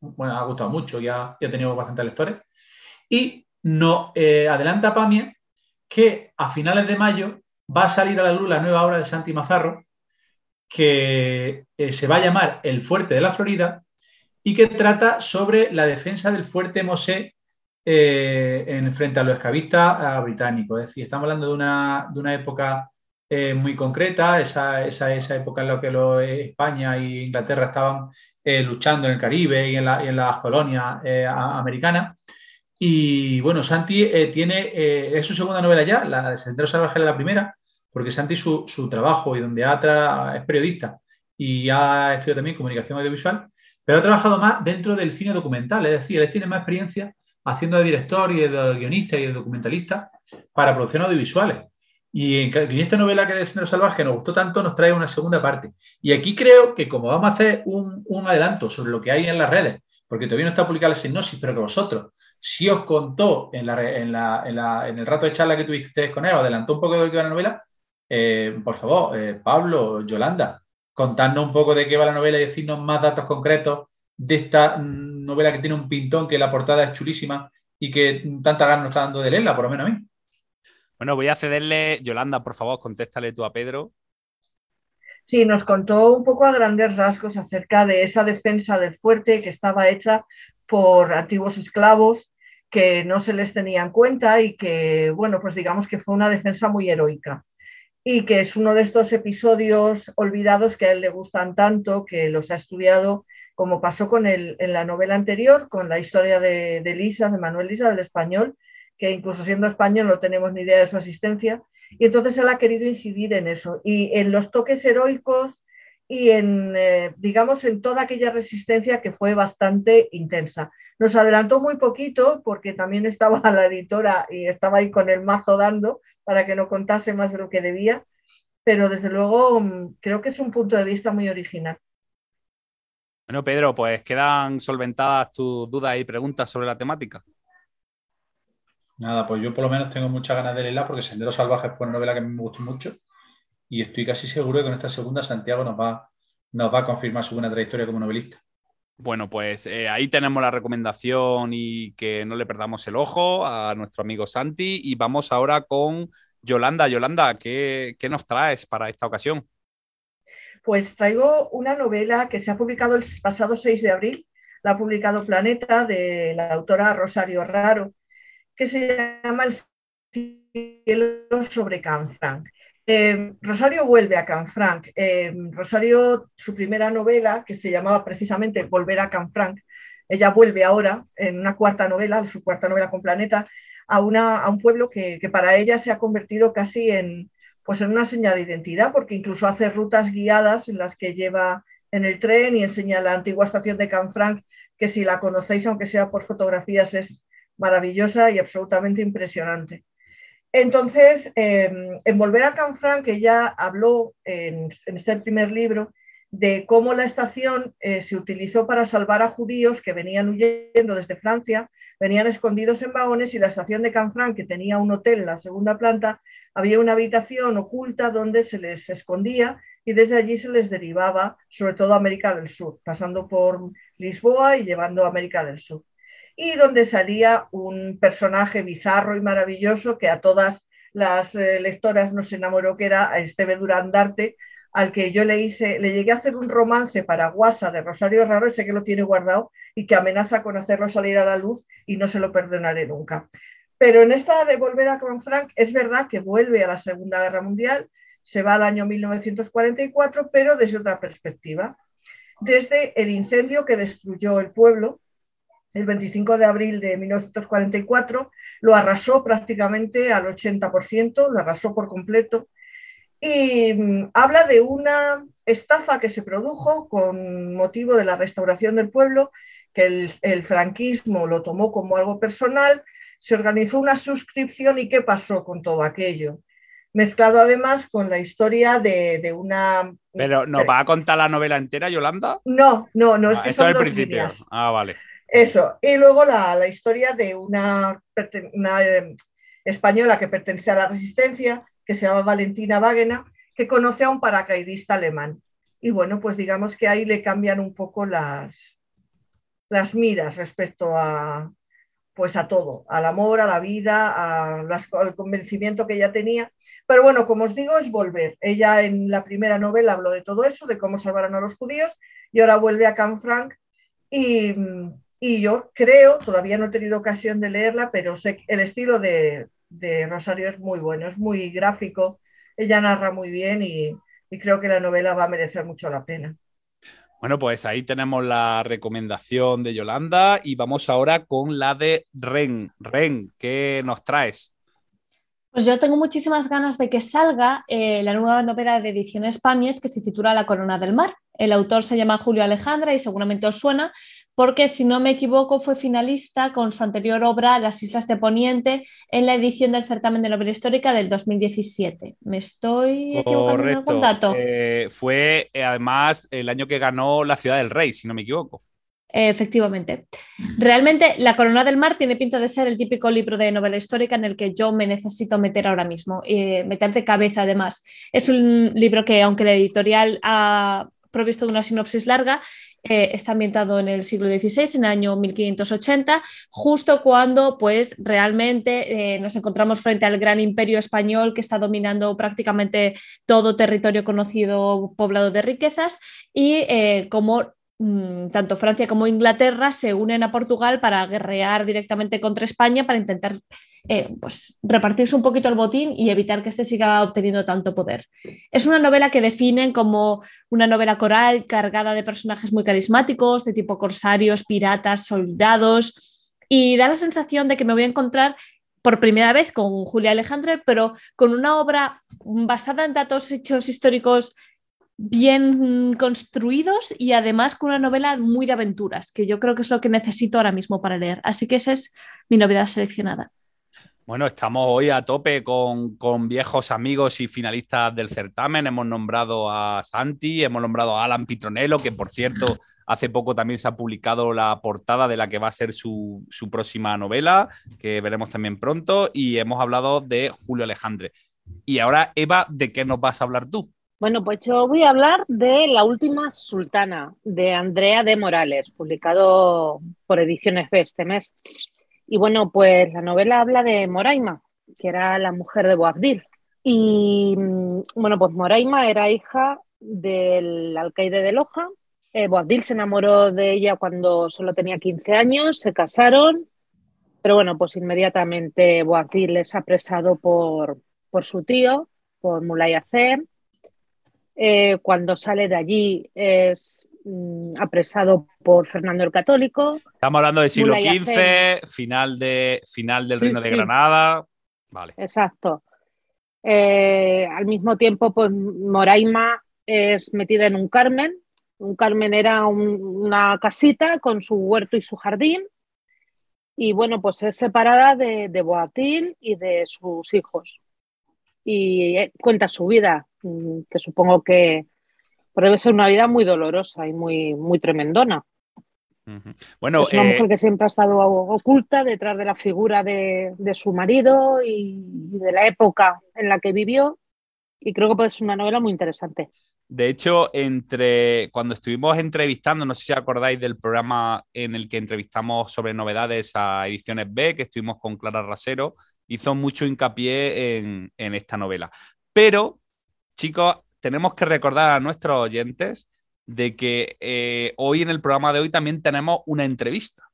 bueno, ha gustado mucho y ha, ha tenido bastantes lectores. Y no eh, adelanta Pamia que a finales de mayo va a salir a la luz la nueva obra de Santi Mazarro, que eh, se va a llamar El Fuerte de la Florida y que trata sobre la defensa del fuerte Mosé eh, en, frente a los esclavistas británicos. Es decir, estamos hablando de una, de una época eh, muy concreta, esa, esa, esa, época en la que España e Inglaterra estaban luchando en el Caribe y en, la, y en las colonias americanas. Y bueno, Santi eh, tiene, eh, es su segunda novela ya, la de Sendero Salvaje es la primera, porque Santi su, su trabajo y donde ha es periodista y ha estudiado también comunicación audiovisual, pero ha trabajado más dentro del cine documental, es decir, él tiene más experiencia haciendo de director y de guionista y de documentalista para producciones audiovisuales. Y en, esta novela que es de Sendero Salvaje nos gustó tanto, nos trae una segunda parte. Y aquí creo que como vamos a hacer un, adelanto sobre lo que hay en las redes, porque todavía no está publicada la sinopsis, pero que vosotros si os contó en, el rato de charla que tuviste con él, adelantó un poco de lo que va la novela, eh, por favor, eh, Pablo, Yolanda, contadnos un poco de qué va la novela y decirnos más datos concretos de esta novela que tiene un pintón, que la portada es chulísima y que tanta ganas nos está dando de leerla, por lo menos a mí. Bueno, voy a cederle, Yolanda, por favor, contéstale tú a Pedro. Sí, nos contó un poco a grandes rasgos acerca de esa defensa del fuerte que estaba hecha por antiguos esclavos que no se les tenía en cuenta y que, bueno, pues digamos que fue una defensa muy heroica y que es uno de estos episodios olvidados que a él le gustan tanto, que los ha estudiado, como pasó con el, en la novela anterior, con la historia de, de Lisa, de Manuel Lisa, del español, que incluso siendo español no tenemos ni idea de su asistencia, y entonces él ha querido incidir en eso. Y en los toques heroicos y en, eh, digamos, en toda aquella resistencia que fue bastante intensa. Nos adelantó muy poquito porque también estaba la editora y estaba ahí con el mazo dando para que no contase más de lo que debía, pero desde luego mm, creo que es un punto de vista muy original. Bueno, Pedro, pues quedan solventadas tus dudas y preguntas sobre la temática. Nada, pues yo por lo menos tengo muchas ganas de leerla porque Sendero Salvaje fue una novela que me gustó mucho y estoy casi seguro de que con esta segunda Santiago nos va, nos va a confirmar su buena trayectoria como novelista. Bueno, pues eh, ahí tenemos la recomendación y que no le perdamos el ojo a nuestro amigo Santi. Y vamos ahora con Yolanda. Yolanda, ¿qué, qué nos traes para esta ocasión? Pues traigo una novela que se ha publicado el pasado 6 de abril. la ha publicado Planeta, de la autora Rosario Raro, que se llama El cielo sobre Canfranc. Eh, Rosario vuelve a Canfranc. Eh, Rosario, su primera novela, que se llamaba precisamente Volver a Canfranc, ella vuelve ahora en una cuarta novela, su cuarta novela con Planeta, a, una, a un pueblo que, que, para ella se ha convertido casi en, pues en una señal de identidad, porque incluso hace rutas guiadas en las que lleva en el tren y enseña la antigua estación de Canfranc, que si la conocéis, aunque sea por fotografías, es maravillosa y absolutamente impresionante. Entonces, eh, en Volver a Canfranc, ella habló en, en, este primer libro de cómo la estación eh, se utilizó para salvar a judíos que venían huyendo desde Francia, venían escondidos en vagones y la estación de Canfranc, que tenía un hotel en la segunda planta, había una habitación oculta donde se les escondía y desde allí se les derivaba, sobre todo a América del Sur, pasando por Lisboa y llevando a América del Sur. Y donde salía un personaje bizarro y maravilloso que a todas las eh, lectoras nos enamoró, que era Esteve Durandarte, al que yo le hice, le llegué a hacer un romance para Guasa de Rosario Raro, ese que lo tiene guardado y que amenaza con hacerlo salir a la luz y no se lo perdonaré nunca. Pero en esta de volver a Frank es verdad que vuelve a la Segunda Guerra Mundial, se va al año 1944, pero desde otra perspectiva. Desde el incendio que destruyó el pueblo, el 25 de abril de 1944, lo arrasó prácticamente al 80%, lo arrasó por completo y mm, habla de una estafa que se produjo con motivo de la restauración del pueblo, que el, el, franquismo lo tomó como algo personal, se organizó una suscripción y qué pasó con todo aquello. Mezclado además con la historia de, de una... Pero, ¿nos va a contar la novela entera, Yolanda? No, no, no, es Ah, que esto son es el dos principio. líneas. Ah, vale. Eso. Y luego la, la historia de una, eh, española que pertenece a la resistencia, que se llama Valentina Wagner, que conoce a un paracaidista alemán. Y bueno, pues digamos que ahí le cambian un poco las, las miras respecto a, pues a todo, al amor, a la vida, a las- al convencimiento que ella tenía. Pero bueno, como os digo, es volver. Ella en la primera novela habló de todo eso, de cómo salvaron a los judíos, y ahora vuelve a Canfranc. Y, y yo creo, todavía no he tenido ocasión de leerla, pero sé que el estilo de, de Rosario es muy bueno, es muy gráfico, ella narra muy bien y, y creo que la novela va a merecer mucho la pena. Bueno, pues ahí tenemos la recomendación de Yolanda y vamos ahora con la de Ren. Ren, ¿qué nos traes? Pues yo tengo muchísimas ganas de que salga eh, la nueva novela de Ediciones Pamies que se titula La Corona del Mar. El autor se llama Julio Alejandra y seguramente os suena porque, si no me equivoco, fue finalista con su anterior obra Las Islas de Poniente en la edición del certamen de novela histórica del 2017. ¿Me estoy equivocando en algún dato? Eh, fue eh, además el año que ganó La Ciudad del Rey, si no me equivoco. Efectivamente. Realmente, La Corona del Mar tiene pinta de ser el típico libro de novela histórica en el que yo me necesito meter ahora mismo, eh, meter de cabeza además. Es un libro que, aunque la editorial ha provisto de una sinopsis larga, eh, está ambientado en el siglo XVI, en el año 1580, justo cuando pues realmente eh, nos encontramos frente al gran imperio español que está dominando prácticamente todo territorio conocido poblado de riquezas y eh, como tanto Francia como Inglaterra se unen a Portugal para guerrear directamente contra España para intentar eh, pues, repartirse un poquito el botín y evitar que éste siga obteniendo tanto poder. Es una novela que definen como una novela coral cargada de personajes muy carismáticos, de tipo corsarios, piratas, soldados, y da la sensación de que me voy a encontrar por primera vez con Julia Alejandre, pero con una obra basada en datos hechos históricos bien construidos y además con una novela muy de aventuras, que yo creo que es lo que necesito ahora mismo para leer. Así que esa es mi novedad seleccionada. Bueno, estamos hoy a tope con, con viejos amigos y finalistas del certamen. Hemos nombrado a Santi, hemos nombrado a Alan Pitronello, que por cierto, hace poco también se ha publicado la portada de la que va a ser su, su próxima novela, que veremos también pronto, y hemos hablado de Julio Alejandre. Y ahora, Eva, ¿de qué nos vas a hablar tú? Bueno, pues yo voy a hablar de La última sultana, de Andrea de Morales, publicado por Ediciones B este mes. Y bueno, pues la novela habla de Moraima, que era la mujer de Boabdil. Y mm, bueno, pues Moraima era hija del alcaide de Loja, Eh, Boabdil se enamoró de ella cuando solo tenía 15 años, se casaron, pero bueno, pues inmediatamente Boabdil es apresado por, por su tío, por Mulay Acer. Eh, cuando sale de allí es mm, apresado por Fernando el Católico. Estamos hablando del siglo Mulay XV, final, de, final del Sí, Reino de. Granada. Vale. Exacto. Eh, al mismo tiempo, pues Moraima es metida en un Carmen. Un Carmen era un- una casita con su huerto y su jardín. Y bueno, pues es separada de, de Boabdil y de sus hijos. Y eh, cuenta su vida, que supongo que pues debe ser una vida muy dolorosa y muy, muy tremendona. Bueno, Es una eh, mujer que siempre ha estado oculta detrás de la figura de, de su marido y, y de la época en la que vivió. Y creo que puede ser una novela muy interesante. De hecho, entre cuando estuvimos entrevistando, no sé si acordáis del programa en el que entrevistamos sobre novedades a Ediciones B, que estuvimos con Clara Rasero, hizo mucho hincapié en, en esta novela. Pero, chicos, tenemos que recordar a nuestros oyentes de que eh, hoy en el programa de hoy también tenemos una entrevista.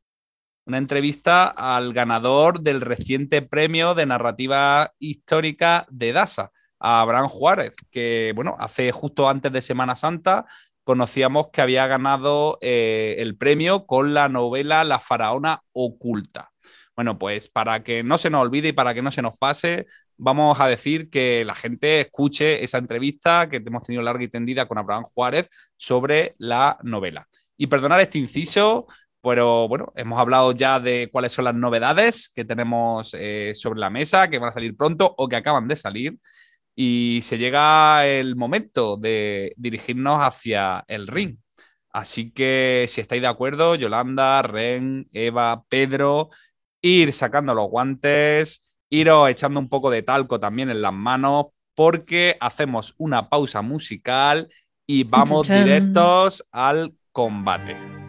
Una entrevista al ganador del reciente premio de narrativa histórica de DASA a Abraham Juárez, que bueno, hace justo antes de Semana Santa conocíamos que había ganado eh, el premio con la novela La faraona oculta. Bueno, pues para que no se nos olvide y para que no se nos pase, vamos a decir que la gente escuche esa entrevista que hemos tenido larga y tendida con Abraham Juárez sobre la novela. Y perdonar este inciso, pero bueno, hemos hablado ya de cuáles son las novedades que tenemos eh, sobre la mesa, que van a salir pronto o que acaban de salir. Y se llega el momento de dirigirnos hacia el ring. Así que si estáis de acuerdo, Yolanda, Ren, Eva, Pedro, ir sacando los guantes, iros echando un poco de talco también en las manos, porque hacemos una pausa musical y vamos directos al combate.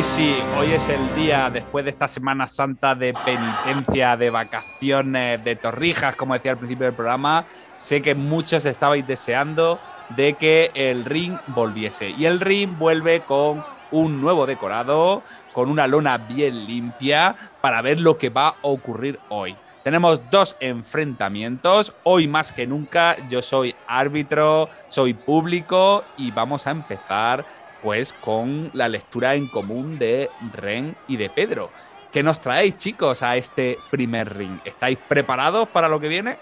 Hoy sí, hoy es el día después de esta Semana Santa de penitencia, de vacaciones, de torrijas, como decía al principio del programa. Sé que muchos estabais deseando de que el ring volviese. Y el ring vuelve con un nuevo decorado, con una lona bien limpia, para ver lo que va a ocurrir hoy. Tenemos dos enfrentamientos. Hoy más que nunca yo soy árbitro, soy público y vamos a empezar pues con la lectura en común de Ren y de Pedro. ¿Qué nos traéis, chicos, a este primer ring? ¿Estáis preparados para lo que viene?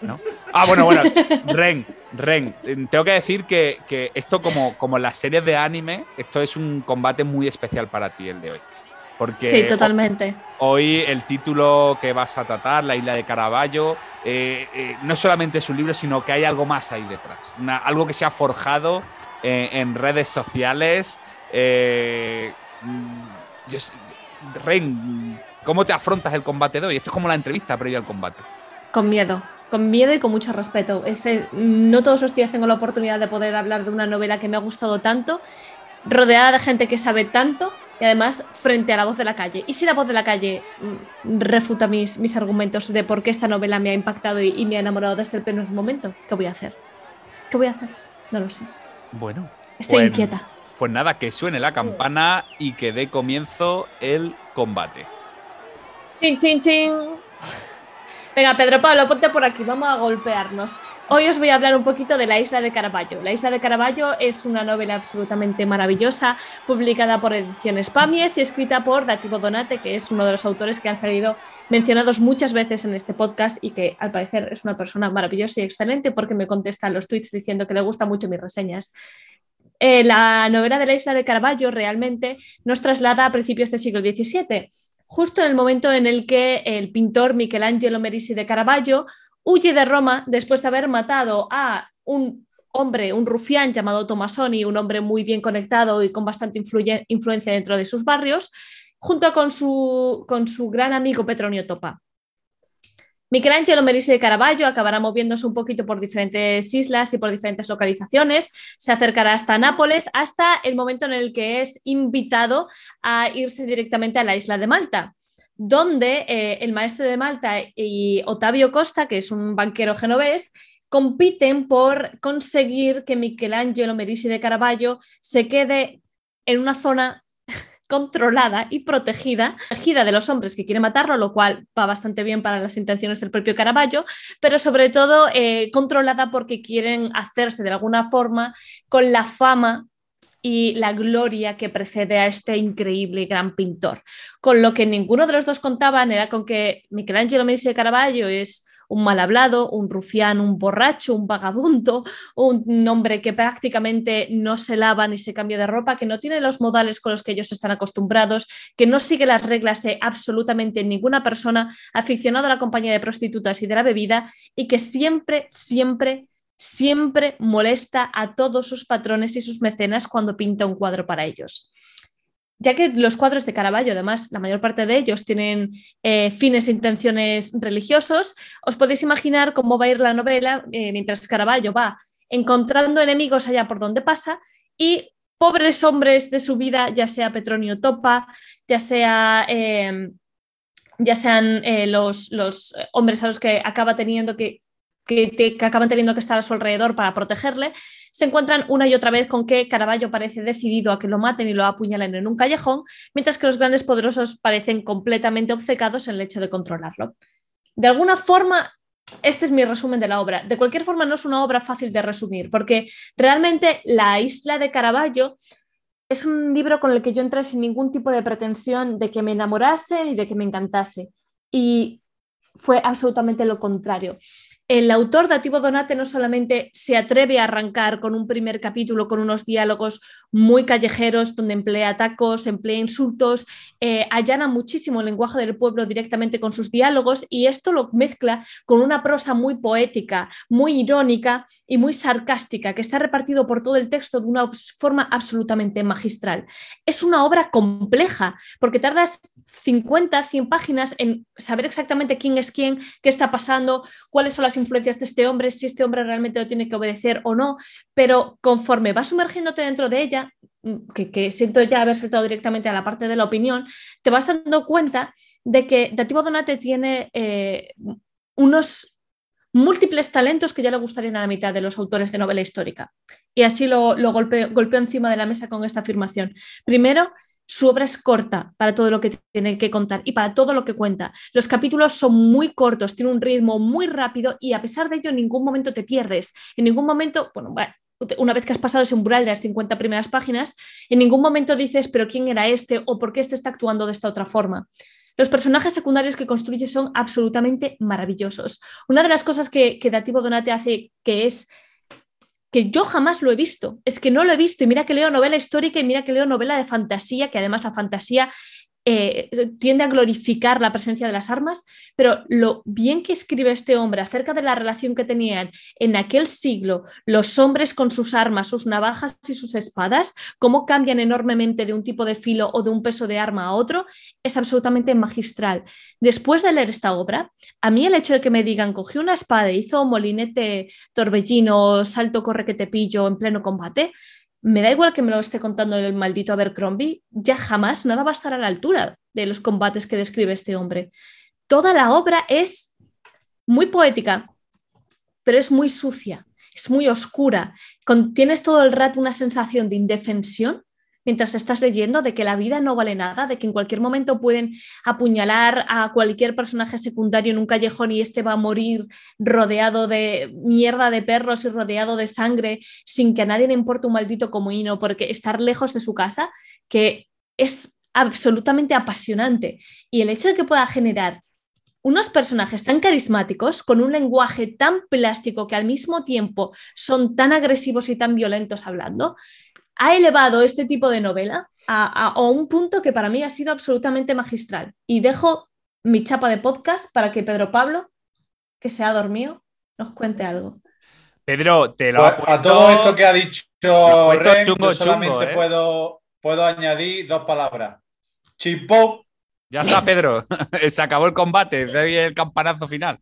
¿No? Ah, bueno, bueno, (laughs) Ren, Ren, tengo que decir que, que esto como, como las series de anime, esto es un combate muy especial para ti el de hoy. Porque Sí, totalmente. Hoy el título que vas a tratar, La isla de Caravaggio, eh, eh, no solamente es un libro, sino que hay algo más ahí detrás. Una- algo que se ha forjado en redes sociales. Eh, mm, Ren, ¿cómo te afrontas el combate de hoy? Esto es como la entrevista previa al combate. Con miedo, con miedo y con mucho respeto. Ese, no todos los días tengo la oportunidad de poder hablar de una novela que me ha gustado tanto rodeada de gente que sabe tanto y además frente a la voz de la calle. ¿Y si la voz de la calle mm, refuta mis, argumentos de por qué esta novela me ha impactado y, me ha enamorado desde el primer momento? ¿Qué voy a hacer? ¿Qué voy a hacer? No lo sé. Bueno. Estoy pues, inquieta. Pues nada, que suene la campana y que dé comienzo el combate. Chin, chin, chin. Venga, Pedro Pablo, ponte por aquí, vamos a golpearnos. Hoy os voy a hablar un poquito de La Isla de Caravaggio. La Isla de Caravaggio es una novela absolutamente maravillosa, publicada por Ediciones Pamies y escrita por Dativo Donate, que es uno de los autores que han salido mencionados muchas veces en este podcast y que al parecer es una persona maravillosa y excelente porque me contesta los tweets diciendo que le gustan mucho mis reseñas. Eh, la novela de la Isla de Caravaggio realmente nos traslada a principios del siglo XVII justo en el momento en el que el pintor Michelangelo Merisi de Caravaggio huye de Roma después de haber matado a un hombre, un rufián llamado Tomasoni, un hombre muy bien conectado y con bastante influencia dentro de sus barrios, junto con su, con su gran amigo Petronio Topa. Michelangelo Merisi de Caravaggio acabará moviéndose un poquito por diferentes islas y por diferentes localizaciones, se acercará hasta Nápoles hasta el momento en el que es invitado a irse directamente a la isla de Malta donde eh, el maestro de Malta y Otavio Costa, que es un banquero genovés, compiten por conseguir que Michelangelo Merisi de Caravaggio se quede en una zona (laughs) controlada y protegida, protegida de los hombres que quieren matarlo, lo cual va bastante bien para las intenciones del propio Caravaggio, pero sobre todo eh, controlada porque quieren hacerse de alguna forma con la fama y la gloria que precede a este increíble gran pintor. Con lo que ninguno de los dos contaban era con que Michelangelo Merisi de Caravaggio es un mal hablado, un rufián, un borracho, un vagabundo, un hombre que prácticamente no se lava ni se cambia de ropa, que no tiene los modales con los que ellos están acostumbrados, que no sigue las reglas de absolutamente ninguna persona, aficionado a la compañía de prostitutas y de la bebida, y que siempre, siempre siempre molesta a todos sus patrones y sus mecenas cuando pinta un cuadro para ellos. Ya que los cuadros de Caravaggio, además, la mayor parte de ellos tienen eh, fines e intenciones religiosos, os podéis imaginar cómo va a ir la novela eh, mientras Caravaggio va encontrando enemigos allá por donde pasa y pobres hombres de su vida, ya sea Petronio Topa, ya sea... Em, ya sean eh, los, los, hombres a los que acaba teniendo que que, acaban teniendo que estar a su alrededor para protegerle, se encuentran una y otra vez con que Caravaggio parece decidido a que lo maten y lo apuñalen en un callejón, mientras que los grandes poderosos parecen completamente obcecados en el hecho de controlarlo. De alguna forma, este es mi resumen de la obra. De cualquier forma, no es una obra fácil de resumir, porque realmente La isla de Caravaggio es un libro con el que yo entré sin ningún tipo de pretensión de que me enamorase y de que me encantase. Y fue absolutamente lo contrario el autor Dativo Donate no solamente se atreve a arrancar con un primer capítulo con unos diálogos muy callejeros donde emplea tacos, emplea insultos, eh, allana muchísimo el lenguaje del pueblo directamente con sus diálogos y esto lo mezcla con una prosa muy poética, muy irónica y muy sarcástica que está repartido por todo el texto de una forma absolutamente magistral. Es una obra compleja porque tardas 50, 100 páginas en saber exactamente quién es quién, qué está pasando, cuáles son las influencias de este hombre, si este hombre realmente lo tiene que obedecer o no, pero conforme vas sumergiéndote dentro de ella, mm, que, siento ya haber saltado directamente a la parte de la opinión, te vas dando cuenta de que Dativo Donate tiene eh, unos múltiples talentos que ya le gustarían a la mitad de los autores de novela histórica. Y así lo, golpeo encima de la mesa con esta afirmación. Primero, su obra es corta para todo lo que tiene que contar y para todo lo que cuenta. Los capítulos son muy cortos, tiene un ritmo muy rápido y a pesar de ello en ningún momento te pierdes. En ningún momento, una vez que has pasado ese umbral de las 50 primeras páginas, en ningún momento dices, pero ¿quién era este o por qué este está actuando de esta otra forma? Los personajes secundarios que construye son absolutamente maravillosos. Una de las cosas que, que Dativo Donate hace que es que yo jamás lo he visto. Es que no lo he visto y mira que leo novela histórica y mira que leo novela de fantasía, que además la fantasía eh, tiende a glorificar la presencia de las armas, pero lo bien que escribe este hombre acerca de la relación que tenían en aquel siglo los hombres con sus armas, sus navajas y sus espadas, cómo cambian enormemente de un tipo de filo o de un peso de arma a otro, es absolutamente magistral. Después de leer esta obra, a mí el hecho de que me digan, cogió una espada, hizo molinete torbellino, salto, corre que te pillo en pleno combate, me da igual que me lo esté contando el maldito Abercrombie, ya jamás nada va a estar a la altura de los combates que describe este hombre. Toda la obra es muy poética, pero es muy sucia, es muy oscura. tienes todo el rato una sensación de indefensión mientras estás leyendo de que la vida no vale nada, de que en cualquier momento pueden apuñalar a cualquier personaje secundario en un callejón y este va a morir rodeado de mierda de perros y rodeado de sangre sin que a nadie le importe un maldito comino porque estar lejos de su casa, que es absolutamente apasionante. Y el hecho de que pueda generar unos personajes tan carismáticos, con un lenguaje tan plástico que al mismo tiempo son tan agresivos y tan violentos hablando, ha elevado este tipo de novela a, un punto que para mí ha sido absolutamente magistral. Y dejo mi chapa de podcast para que Pedro Pablo, que se ha dormido, nos cuente algo. Pedro, te lo ha puesto... A todo esto que ha dicho Ren, yo solamente ¿eh? puedo, puedo añadir dos palabras. Chipop. Ya está, Pedro. (laughs) se acabó el combate. De el campanazo final.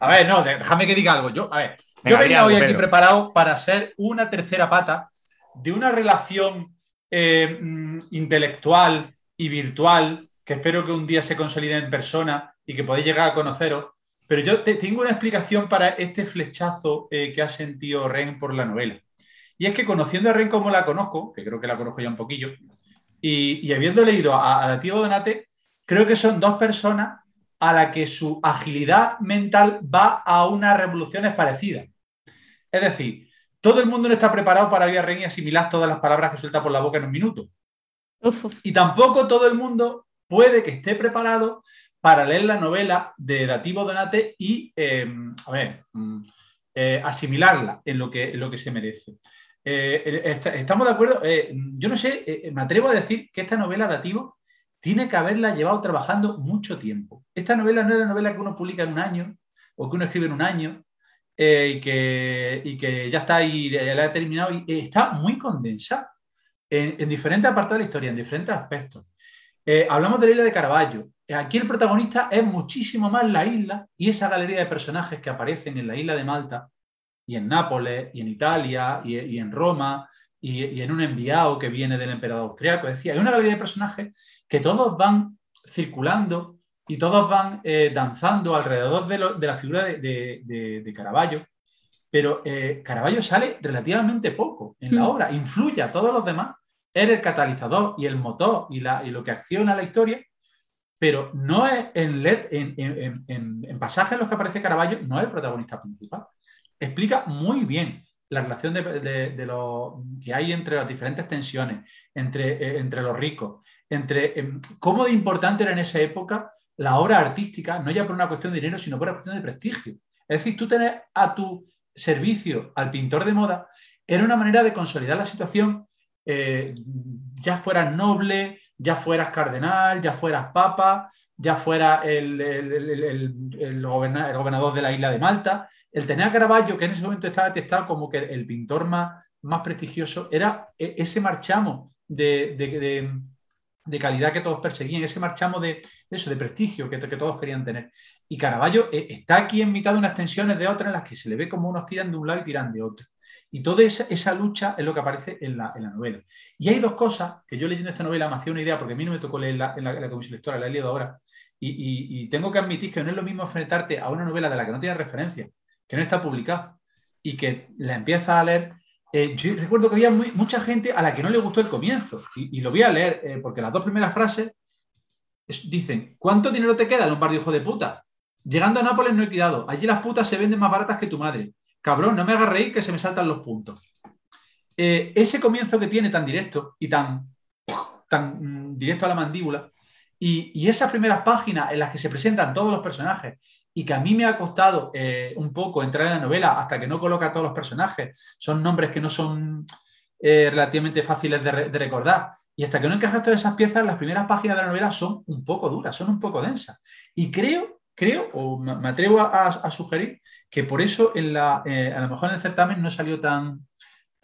A ver, no, déjame que diga algo. Yo, a ver, yo venía hoy aquí preparado para ser una tercera pata de una relación eh, mm, intelectual y virtual que espero que un día se consolide en persona y que podáis llegar a conoceros. Pero yo tengo una explicación para este flechazo eh, que ha sentido Ren por la novela. Y es que conociendo a Ren como la conozco, que creo que la conozco ya un poquillo, y, habiendo leído a, a Donate, creo que son dos personas a la que su agilidad mental va a unas revoluciones parecidas. Es decir, todo el mundo no está preparado para ir a Ren y asimilar todas las palabras que suelta por la boca en un minuto. Y tampoco todo el mundo puede que esté preparado para leer la novela de Dativo Donate y, em, a ver, mm, eh, asimilarla en lo, que, lo que se merece. Eh, estamos de acuerdo. Eh, yo no sé, me atrevo a decir que esta novela Dativo tiene que haberla llevado trabajando mucho tiempo. Esta novela no es la novela que uno publica en un año o que uno escribe en un año eh, y, que, ya está ya la ha terminado y está muy condensada en, diferentes apartados de la historia, en diferentes aspectos. Eh, hablamos de la isla de Caravaggio. Aquí el protagonista es muchísimo más la isla y esa galería de personajes que aparecen en la isla de Malta y en Nápoles y en Italia y, en Roma y, en un enviado que viene del emperador austriaco. Es decir, hay una galería de personajes que todos van circulando y todos van eh, danzando alrededor de, la figura de, Caravaggio, pero eh, Caravaggio sale relativamente poco en la mm. obra, influye a todos los demás, es el catalizador y el motor y, lo que acciona la historia, pero no es en, en, en, pasajes en los que aparece Caravaggio, no es el protagonista principal. Explica muy bien la relación de, lo que hay entre las diferentes tensiones, entre, eh, entre los ricos, entre em, cómo de importante era en esa época la obra artística, no ya por una cuestión de dinero, sino por una cuestión de prestigio. Es decir, tú tener a tu servicio al pintor de moda era una manera de consolidar la situación, eh, ya fueras noble, ya fueras cardenal, ya fueras papa, ya fuera el, el, gobernador de la isla de Malta. El tener a Caravaggio, que en ese momento estaba detectado como que el pintor más, más prestigioso, era e, ese marchamo de calidad que todos perseguían, ese marchamo de, eso, de prestigio que, todos querían tener. Y Caravaggio eh, está aquí en mitad de unas tensiones de otras en las que se le ve como unos tiran de un lado y tiran de otro. Y toda esa, lucha es lo que aparece en la, novela. Y hay dos cosas que yo leyendo esta novela me hacía una idea, porque a mí no me tocó leerla en la, comisión lectora, la he leído ahora, y, tengo que admitir que no es lo mismo enfrentarte a una novela de la que no tiene referencia, que no está publicada, y que la empiezas a leer eh, yo recuerdo que había mucha gente a la que no le gustó el comienzo, y, lo voy a leer, eh, porque las dos primeras frases dicen, ¿cuánto dinero te queda barrio hijo de puta? Llegando a Nápoles no he cuidado, allí las putas se venden más baratas que tu madre. Cabrón, no me hagas reír que se me saltan los puntos. Eh, ese comienzo que tiene tan directo y tan, tan mm, directo a la mandíbula, y, y, esas primeras páginas en las que se presentan todos los personajes y que a mí me ha costado eh, un poco entrar en la novela hasta que no coloca a todos los personajes. Son nombres que no son eh, relativamente fáciles de, recordar. Y hasta que no encajas todas esas piezas, las primeras páginas de la novela son un poco duras, son un poco densas. Y creo, creo, o me atrevo a, sugerir, que por eso en la, eh, a lo mejor en el certamen no salió tan,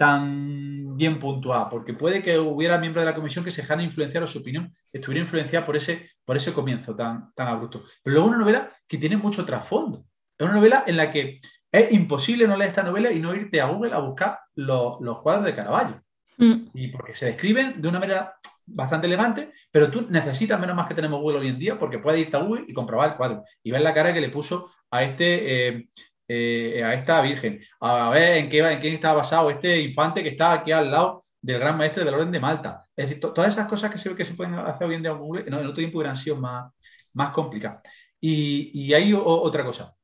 tan bien puntuada, porque puede que hubiera miembros de la comisión que se dejaran influenciar o su opinión estuviera influenciada por ese, por ese comienzo tan, tan abrupto. Pero luego una novela que tiene mucho trasfondo. Es una novela en la que es imposible no leer esta novela y no irte a Google a buscar los, cuadros de Caravaggio. Mm. Y porque se describen de una manera bastante elegante, pero tú necesitas, menos más que tenemos Google hoy en día, porque puedes irte a Google y comprobar el cuadro y ver la cara que le puso a este. eh, eh, a esta virgen, a ver en, qué, en quién estaba basado este infante que está aquí al lado del gran maestre del orden de Malta. Es decir, to- todas esas cosas que se, que se pueden hacer hoy en día en otro tiempo hubieran sido más, más complicadas. Y, y otra cosa.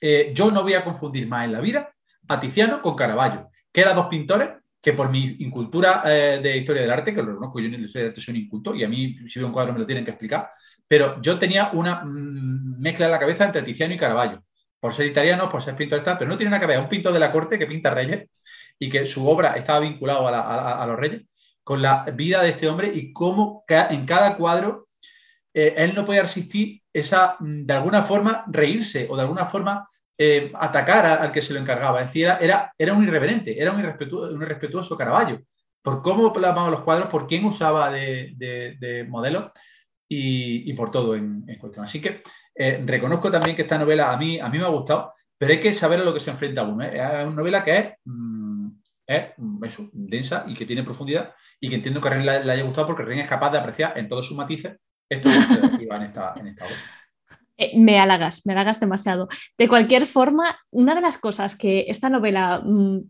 Eh, yo no voy a confundir más en la vida a Tiziano con Caravaggio, que eran dos pintores que por mi incultura eh, de historia del arte, que lo reconozco, yo en la historia del arte soy un inculto y a mí si veo un cuadro me lo tienen que explicar, pero yo tenía una mm, mezcla en la cabeza entre Tiziano y Caravaggio, por ser italiano, por ser pintor tal, pero no tiene nada que ver, un pintor de la corte que pinta reyes y que su obra estaba vinculado a, los reyes, con la vida de este hombre y cómo en cada cuadro eh, él no podía resistir esa, mm, de alguna forma, reírse o de alguna forma eh, atacar al que se lo encargaba. Es decir, era, era, un irreverente, era un irrespetuoso, un irrespetuoso Caravaggio, por cómo plasmaba los cuadros, por quién usaba de, de- de modelo y, y por todo en cuestión. Así que eh, reconozco también que esta novela a mí, a mí me ha gustado, pero hay que saber a lo que se enfrenta uno. ¿eh? Es una novela que es, mm, mm, densa y que tiene profundidad y que entiendo que a Ren le, haya gustado porque Ren es capaz de apreciar en todos sus matices esto que en esta, en esta obra. Eh, me halagas, me halagas demasiado. De cualquier forma, una de las cosas que esta novela mm,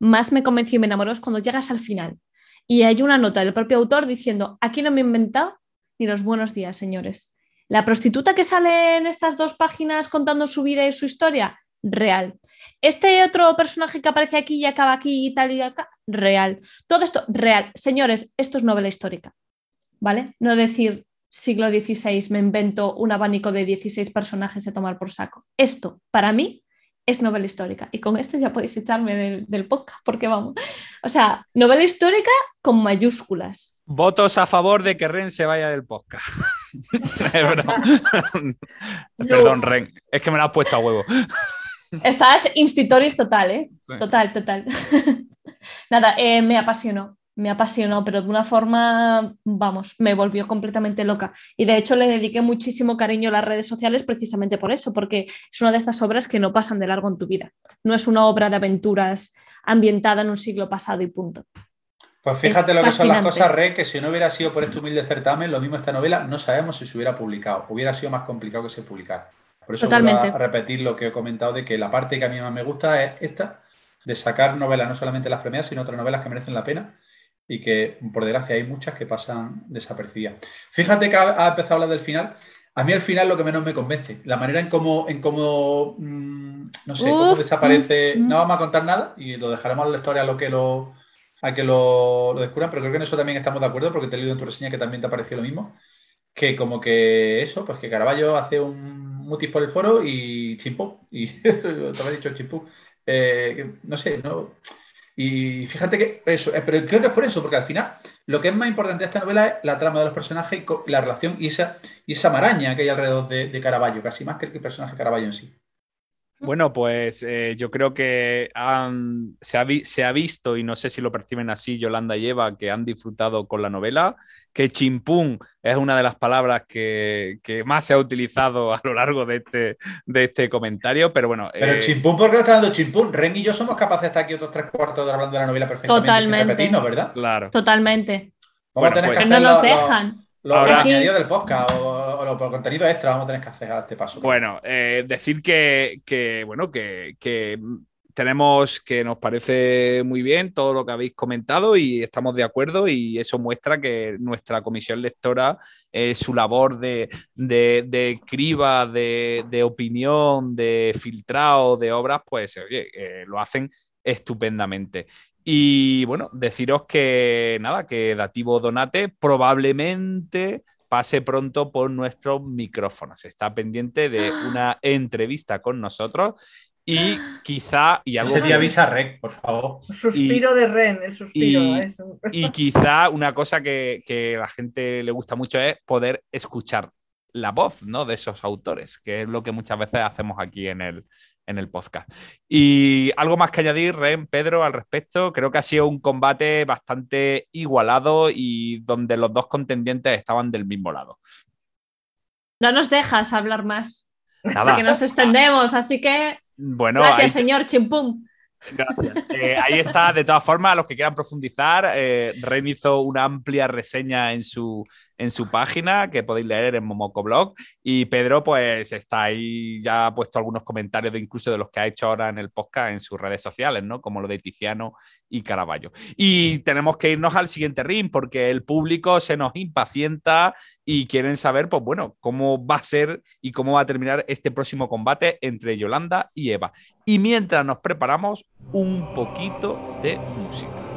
más me convenció y me enamoró es cuando llegas al final y hay una nota del propio autor diciendo, aquí no me he inventado ni los buenos días, señores. La prostituta que sale en estas dos páginas contando su vida y su historia, real. Este otro personaje que aparece aquí y acaba aquí y tal y acá, real. Todo esto, real. Señores, esto es novela histórica, ¿vale? No decir siglo XVI me invento un abanico de 16 personajes a tomar por saco. Esto, para mí, es novela histórica. Y con esto ya podéis echarme del, del podcast, porque vamos. O sea, novela histórica con mayúsculas. Votos a favor de que Ren se vaya del podcast. (laughs) (laughs) Es. (laughs) Perdón, Ren. Es que me lo has puesto a huevo. Estás institoris total, ¿eh? Sí. Total, total. (laughs) Nada, eh, me apasionó, me apasionó, pero de una forma, vamos, me volvió completamente loca. Y de hecho le dediqué muchísimo cariño a las redes sociales precisamente por eso, porque es una de estas obras que no pasan de largo en tu vida. No es una obra de aventuras ambientada en un siglo pasado y punto. Pues fíjate Es lo que son las cosas, Rey, que si no hubiera sido por este humilde certamen, lo mismo esta novela, no sabemos si se hubiera publicado. Hubiera sido más complicado que se publicara. Por eso Totalmente. vuelvo a repetir lo que he comentado de que la parte que a mí más me gusta es esta, de sacar novelas, no solamente las premiadas, sino otras novelas que merecen la pena y que, por desgracia, hay muchas que pasan desapercibidas. Fíjate que ha, ha empezado a hablar del final. A mí al final lo que menos me convence, la manera en cómo, en cómo mm, no sé, cómo desaparece. mm, mm. No vamos a contar nada y lo dejaremos a la historia a lo que lo, a que lo, lo descubran, pero creo que en eso también estamos de acuerdo porque te he leído en tu reseña que también te ha parecido lo mismo. Que como que eso, pues que Caravaggio hace un mutis por el foro y chimpú. Y (laughs) te había dicho chimpú. Eh, no sé, no. Y fíjate que eso, eh, pero creo que es por eso, porque al final lo que es más importante de esta novela es la trama de los personajes y la relación y esa, y esa maraña que hay alrededor de, de Caravaggio, casi más que el personaje Caravaggio en sí. Bueno, pues eh, yo creo que han- se, ha vi- se ha visto, y no sé si lo perciben así Yolanda y Eva, que han disfrutado con la novela, que chimpún es una de las palabras que, que más se ha utilizado a lo largo de este, de este comentario, pero bueno, Pero eh, chimpún, ¿por qué está dando chimpún? Ren y yo somos capaces de estar aquí otros tres cuartos de hablando de la novela perfectamente Totalmente. sin repetirnos, ¿verdad? claro. Totalmente. Vamos Bueno, a tener pues- que Que no hacer nos dejan. Los Ahora- añadidos del podcast o, o los contenidos extra vamos a tener que hacer a este paso. Bueno, eh, decir que, que, bueno, que, que tenemos que nos parece muy bien todo lo que habéis comentado y estamos de acuerdo y eso muestra que nuestra comisión lectora, eh, su labor de, de, de criba, de, de opinión, de filtrado de obras, pues oye, eh, lo hacen estupendamente. Y bueno, deciros que nada, que Dativo Donate probablemente pase pronto por nuestros micrófonos. Está pendiente de (gasps) una entrevista con nosotros y (gasps) quizá, y algo Ese día que- avisa Rec, por favor. Suspiro de Ren, el suspiro. y- es un- y (laughs) quizá una cosa que, que a la gente le gusta mucho es poder escuchar la voz ¿no? de esos autores, que es lo que muchas veces hacemos aquí en el, en el podcast. Y algo más que añadir, Ren, Pedro, al respecto. Creo que ha sido un combate bastante igualado y donde los dos contendientes estaban del mismo lado. No nos dejas hablar más, Nada. porque nos extendemos, así que Bueno, gracias, señor Chimpum. Gracias. Eh, ahí está, de todas formas, a los que quieran profundizar, eh, Ren hizo una amplia reseña en su, en su página que podéis leer en Momocoblog y Pedro pues está ahí ya ha puesto algunos comentarios de incluso de los que ha hecho ahora en el podcast en sus redes sociales, ¿no? Como lo de Tiziano y Caraballo. Y tenemos que irnos al siguiente ring porque el público se nos impacienta y quieren saber, pues bueno, cómo va a ser y cómo va a terminar este próximo combate entre Yolanda y Eva. Y mientras nos preparamos, un poquito de música.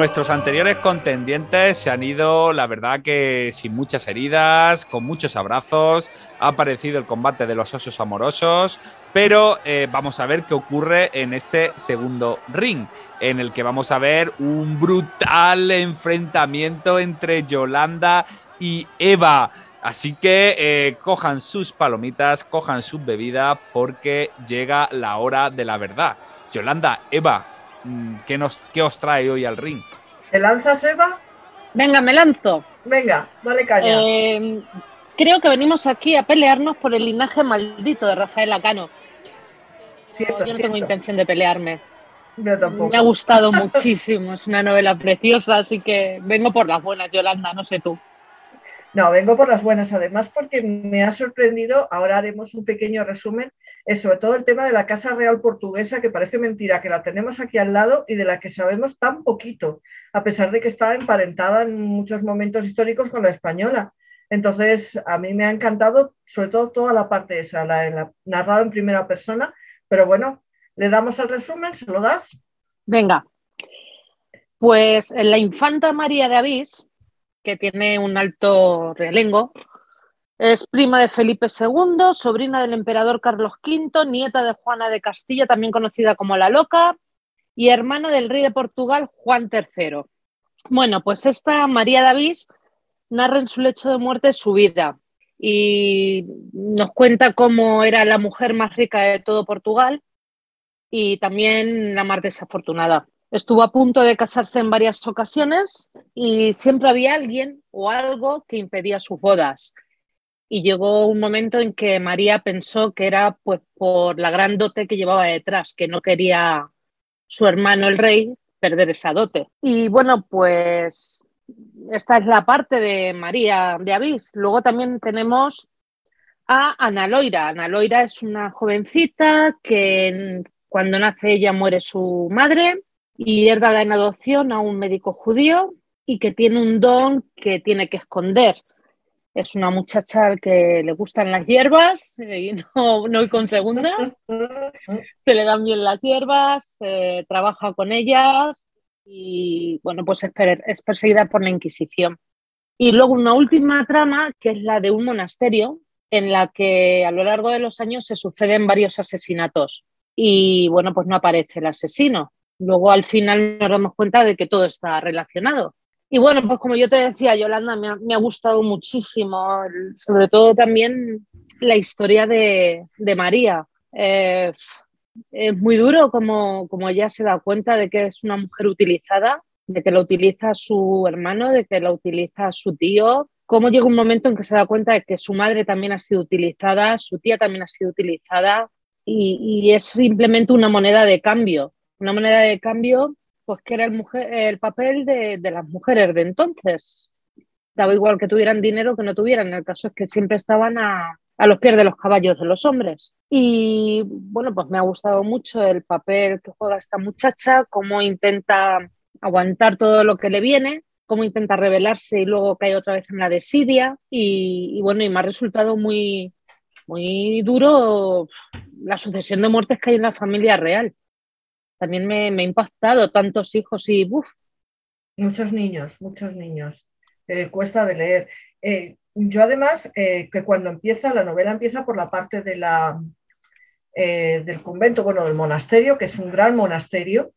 Nuestros anteriores contendientes se han ido, la verdad que sin muchas heridas, con muchos abrazos. Ha aparecido el combate de los osos amorosos, pero eh, vamos a ver qué ocurre en este segundo ring, en el que vamos a ver un brutal enfrentamiento entre Yolanda y Eva. Así que eh, cojan sus palomitas, cojan sus bebidas, porque llega la hora de la verdad. Yolanda, Eva, ¿qué, nos, qué os trae hoy al ring? ¿Te lanzas, Eva? Venga, me lanzo. Venga, dale caña. Eh, creo que venimos aquí a pelearnos por el linaje maldito de Rafael Acano. Cierto, Yo no cierto. tengo intención de pelearme. Yo tampoco. Me ha gustado muchísimo, es una novela preciosa, así que vengo por las buenas, Yolanda, no sé tú. No, vengo por las buenas, además, porque me ha sorprendido. Ahora haremos un pequeño resumen. Sobre todo el tema de la Casa Real Portuguesa, que parece mentira, que la tenemos aquí al lado y de la que sabemos tan poquito, a pesar de que está emparentada en muchos momentos históricos con la española. Entonces, a mí me ha encantado, sobre todo toda la parte esa, la, narrada en primera persona. Pero bueno, le damos el resumen, ¿se lo das? Venga, pues la infanta María de Avís, que tiene un alto realengo, es prima de Felipe II, sobrina del emperador Carlos V, nieta de Juana de Castilla, también conocida como la Loca, y hermana del rey de Portugal, Juan III. Bueno, pues esta María de Avís narra en su lecho de muerte su vida y nos cuenta cómo era la mujer más rica de todo Portugal y también la más desafortunada. Estuvo a punto de casarse en varias ocasiones y siempre había alguien o algo que impedía sus bodas. Y llegó un momento en que María pensó que era pues por la gran dote que llevaba detrás, que no quería su hermano el rey perder esa dote. Y bueno, pues esta es la parte de María de Avís. Luego también tenemos a Ana Loira. Ana Loira es una jovencita que cuando nace ella muere su madre y herda en adopción a un médico judío y que tiene un don que tiene que esconder. Es una muchacha que le gustan las hierbas (laughs) y no, no con segundas. Se le dan bien las hierbas, trabaja con ellas y bueno, pues es, es perseguida por la Inquisición. Y luego una última trama que es la de un monasterio en la que a lo largo de los años se suceden varios asesinatos y bueno, pues no aparece el asesino. Luego al final nos damos cuenta de que todo está relacionado. Y bueno, pues como yo te decía, Yolanda, me ha, gustado muchísimo, sobre todo también la historia de, de María. Eh, es muy duro como, como ella se da cuenta de que es una mujer utilizada, de que la utiliza su hermano, de que la utiliza su tío cómo llega un momento en que se da cuenta de que su madre también ha sido utilizada, su tía también ha sido utilizada y, es simplemente una moneda de cambio, una moneda de cambio pues que era el, el papel de, las mujeres de entonces. Daba igual que tuvieran dinero que no tuvieran, el caso es que siempre estaban a, a los pies de los caballos de los hombres. Y bueno, pues me ha gustado mucho el papel que juega esta muchacha, cómo intenta aguantar todo lo que le viene, cómo intenta rebelarse y luego cae otra vez en la desidia. Y, y bueno, y me ha resultado muy, muy duro la sucesión de muertes que hay en la familia real. También me, ha impactado tantos hijos y ¡buf! Muchos niños, muchos niños. Eh, cuesta de leer. Eh, yo además, eh, que cuando empieza, la novela empieza por la parte de la, del convento, bueno, del monasterio, que es un gran monasterio,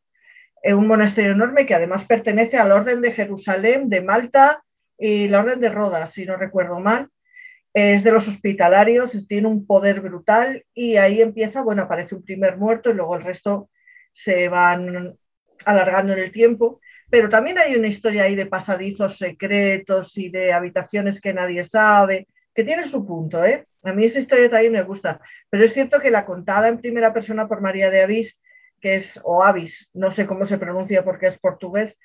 un monasterio enorme que además pertenece al Orden de Jerusalén, de Malta y la Orden de Rodas, si no recuerdo mal. Es de los hospitalarios, tiene un poder brutal y ahí empieza, bueno, aparece un primer muerto y luego el resto se van alargando en el tiempo. Pero también hay una historia ahí de pasadizos secretos y de habitaciones que nadie sabe, que tiene su punto, ¿eh? A mí esa historia también me gusta, pero es cierto que la contada en primera persona por María de Avis que es, o Avis, no sé cómo se pronuncia porque es portugués,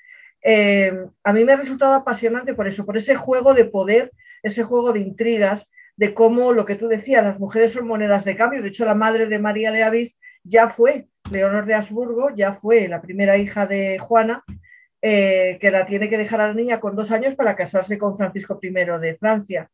eh, a mí me ha resultado apasionante por eso, por ese juego de poder, ese juego de intrigas, de cómo lo que tú decías, las mujeres son monedas de cambio. De hecho, la madre de María de Avis ya fue Leonor de Habsburgo, ya fue la primera hija de Juana, eh, que la tiene que dejar a la niña con dos años para casarse con Francisco I de Francia.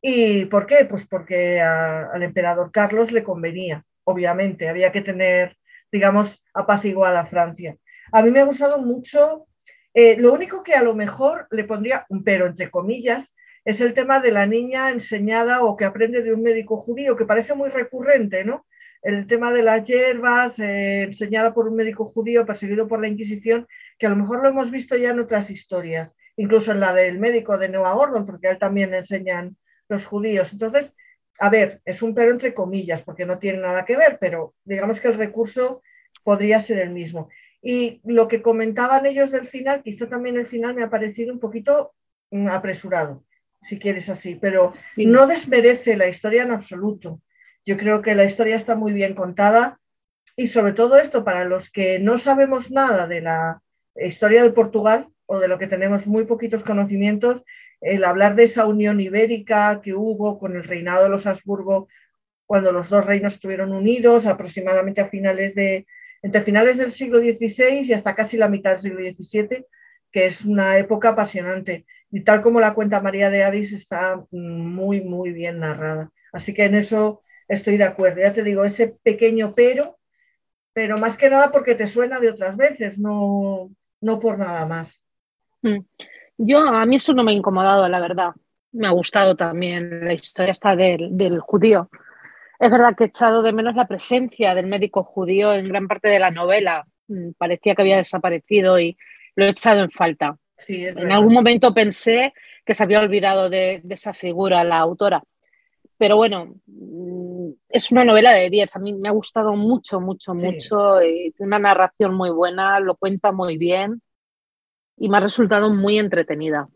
¿Y por qué? Pues porque al emperador Carlos le convenía, obviamente, había que tener digamos, apaciguada Francia. A mí me ha gustado mucho, eh, lo único que a lo mejor le pondría un pero, entre comillas, es el tema de la niña enseñada o que aprende de un médico judío, que parece muy recurrente, ¿no? El tema de las hierbas, eh, enseñada por un médico judío perseguido por la Inquisición, que a lo mejor lo hemos visto ya en otras historias, incluso en la del médico de Noah Gordon, porque a él también le enseñan los judíos. Entonces, a ver, es un pero entre comillas, porque no tiene nada que ver, pero digamos que el recurso podría ser el mismo. Y lo que comentaban ellos del final, quizá también el final me ha parecido un poquito mm, apresurado, si quieres así, pero no desmerece la historia en absoluto. Yo creo que la historia está muy bien contada y sobre todo esto para los que no sabemos nada de la historia de Portugal o de lo que tenemos muy poquitos conocimientos, el hablar de esa unión ibérica que hubo con el reinado de los Habsburgo cuando los dos reinos estuvieron unidos aproximadamente a finales de, entre finales del siglo XVI y hasta casi la mitad del siglo XVII, que es una época apasionante. Y tal como la cuenta María de Avis, está muy, muy bien narrada. Así que en eso estoy de acuerdo. Ya te digo, ese pequeño pero, pero más que nada porque te suena de otras veces, no, no por nada más. Mm. Yo, a mí eso no me ha incomodado, la verdad. Me ha gustado también la historia esta del, judío. Es verdad que he echado de menos la presencia del médico judío en gran parte de la novela. Mm, parecía que había desaparecido y lo he echado en falta. en algún momento pensé que se había olvidado de, esa figura la autora. Pero bueno, mm, es una novela de 10. A mí me ha gustado mucho, mucho, mucho. Y una narración muy buena, lo cuenta muy bien y me ha resultado muy entretenida.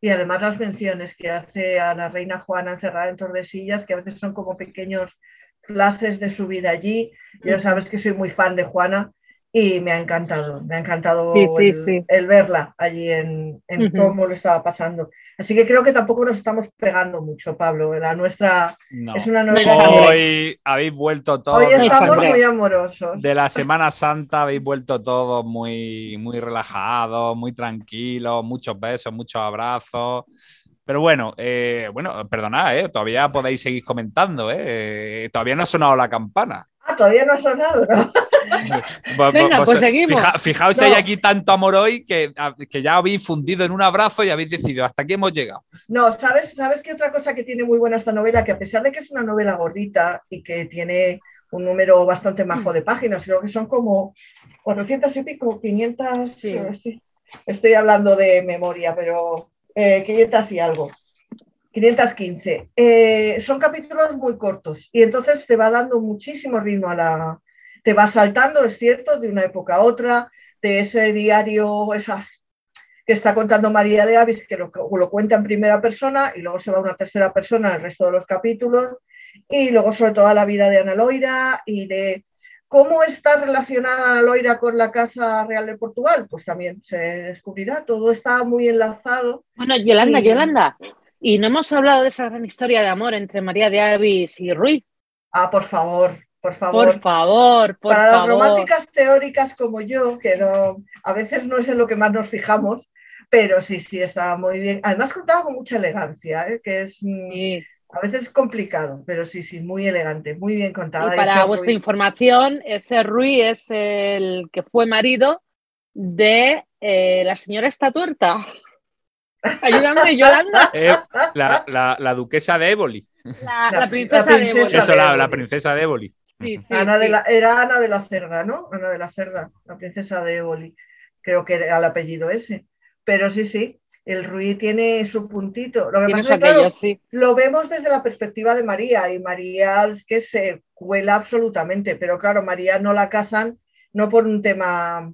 Y además las menciones que hace a la reina Juana encerrada en Tordesillas, que a veces son como pequeños flashes de su vida allí. Ya sabes que soy muy fan de Juana y me ha encantado, me ha encantado el, verla allí en, cómo lo estaba pasando. Así que creo que tampoco nos estamos pegando mucho, Pablo. La nuestra es una novela. Hoy habéis vuelto todos. Hoy estamos muy amorosos. De la Semana Santa habéis vuelto todos muy, muy relajados, muy tranquilos, muchos besos, muchos abrazos. Pero bueno, eh, bueno, perdonad, eh, todavía podéis seguir comentando, eh, todavía no ha sonado la campana. Ah, todavía no ha sonado, ¿no? (laughs) Venga, pues seguimos. fijaos si hay aquí tanto amor hoy que, que, ya habéis fundido en un abrazo y habéis decidido hasta aquí hemos llegado. No, ¿sabes, ¿sabes qué otra cosa que tiene muy buena esta novela? Que a pesar de que es una novela gordita y que tiene un número bastante majo de páginas, creo que son como 400 y pico, 500, estoy, estoy, hablando de memoria, pero 500 eh, y algo. 515. Eh, son capítulos muy cortos y entonces te va dando muchísimo ritmo a la... Te va saltando, es cierto, de una época a otra, de ese diario, esas, que está contando María de Avis, que lo, lo cuenta en primera persona y luego se va a una tercera persona en el resto de los capítulos. Y luego sobre todo la vida de Ana Loira y de cómo está relacionada Ana Loira con la Casa Real de Portugal, pues también se descubrirá. Todo está muy enlazado. Bueno, Yolanda, Yolanda, y no hemos hablado de esa gran historia de amor entre María de Avis y Ruiz. Ah, por favor, por favor. Por favor, por Para favor. las románticas teóricas como yo, que no, a veces no es en lo que más nos fijamos, pero sí, sí, estaba muy bien. Además contaba con mucha elegancia, ¿eh? que es mm, Sí. a veces complicado, pero sí, sí, muy elegante, muy bien Y contada. para ese vuestra información, ese Ruiz es el que fue marido de eh, la señora esta tuerta. Ayúdame, Yolanda. (laughs) Eh, la, la- la duquesa de Éboli. La, La- la princesa, la de princesa Éboli. Eso, la, princesa de Éboli. Sí, sí, Ana de sí. la, era Ana de la Cerda, ¿no? Ana de la Cerda, la princesa de Éboli. Creo que era el apellido ese. Pero sí, sí, el Ruiz tiene su puntito. Lo que pasa es que, claro, aquello, sí. lo vemos desde la perspectiva de María y María es que se cuela absolutamente, pero claro, María no la casan no por un tema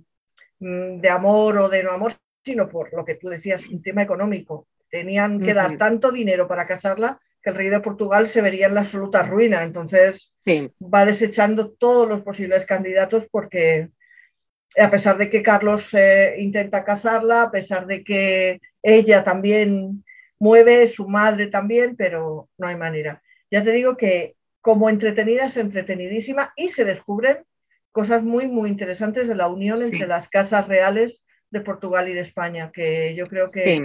mm, de amor o de no amor, sino por lo que tú decías, un tema económico. Tenían que dar tanto dinero para casarla que el rey de Portugal se vería en la absoluta ruina. Entonces Sí, va desechando todos los posibles candidatos porque a pesar de que Carlos eh, intenta casarla, a pesar de que ella también mueve, su madre también, pero no hay manera. Ya te digo que como entretenida es entretenidísima y se descubren cosas muy, muy interesantes de la unión Sí. entre las casas reales de Portugal y de España, que yo creo que sí.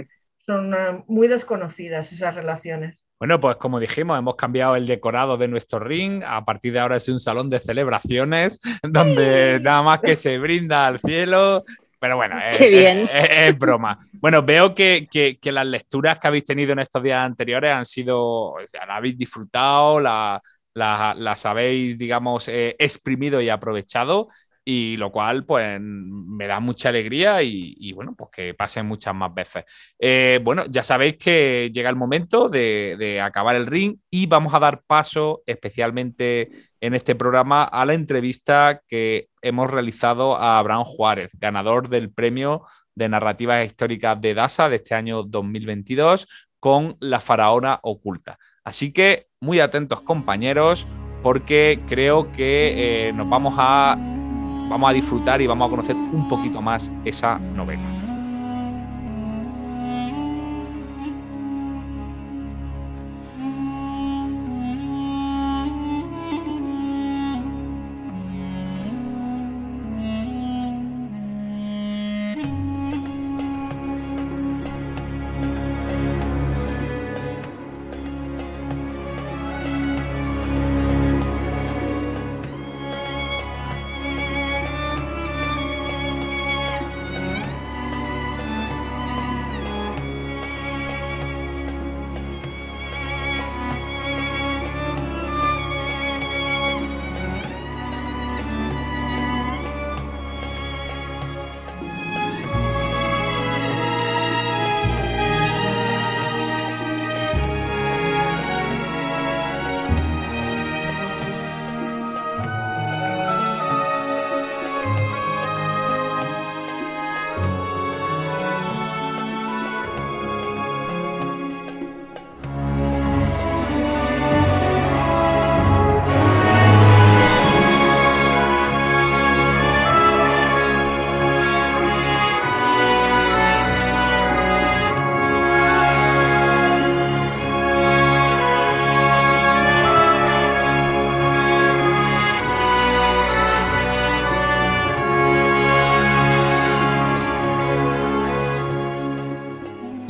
son eh, muy desconocidas esas relaciones. Bueno, pues como dijimos, hemos cambiado el decorado de nuestro ring. A partir de ahora es un salón de celebraciones (laughs) donde nada más que se brinda al cielo. Pero bueno, es, Qué bien. es- es- es broma. Bueno, veo que, que- que las lecturas que habéis tenido en estos días anteriores han sido, o sea, la habéis disfrutado, la- la- las habéis, digamos, eh, exprimido y aprovechado. Y lo cual, pues, me da mucha alegría y, bueno, pues que pasen muchas más veces. Eh, bueno, ya sabéis que llega el momento de, de acabar el ring y vamos a dar paso especialmente en este programa a la entrevista que hemos realizado a Abraham Juárez, ganador del premio de narrativas históricas de DASA de este año 2022 con La Faraona Oculta. Así que muy atentos compañeros porque creo que eh, nos vamos a, vamos a disfrutar y vamos a conocer un poquito más esa novela.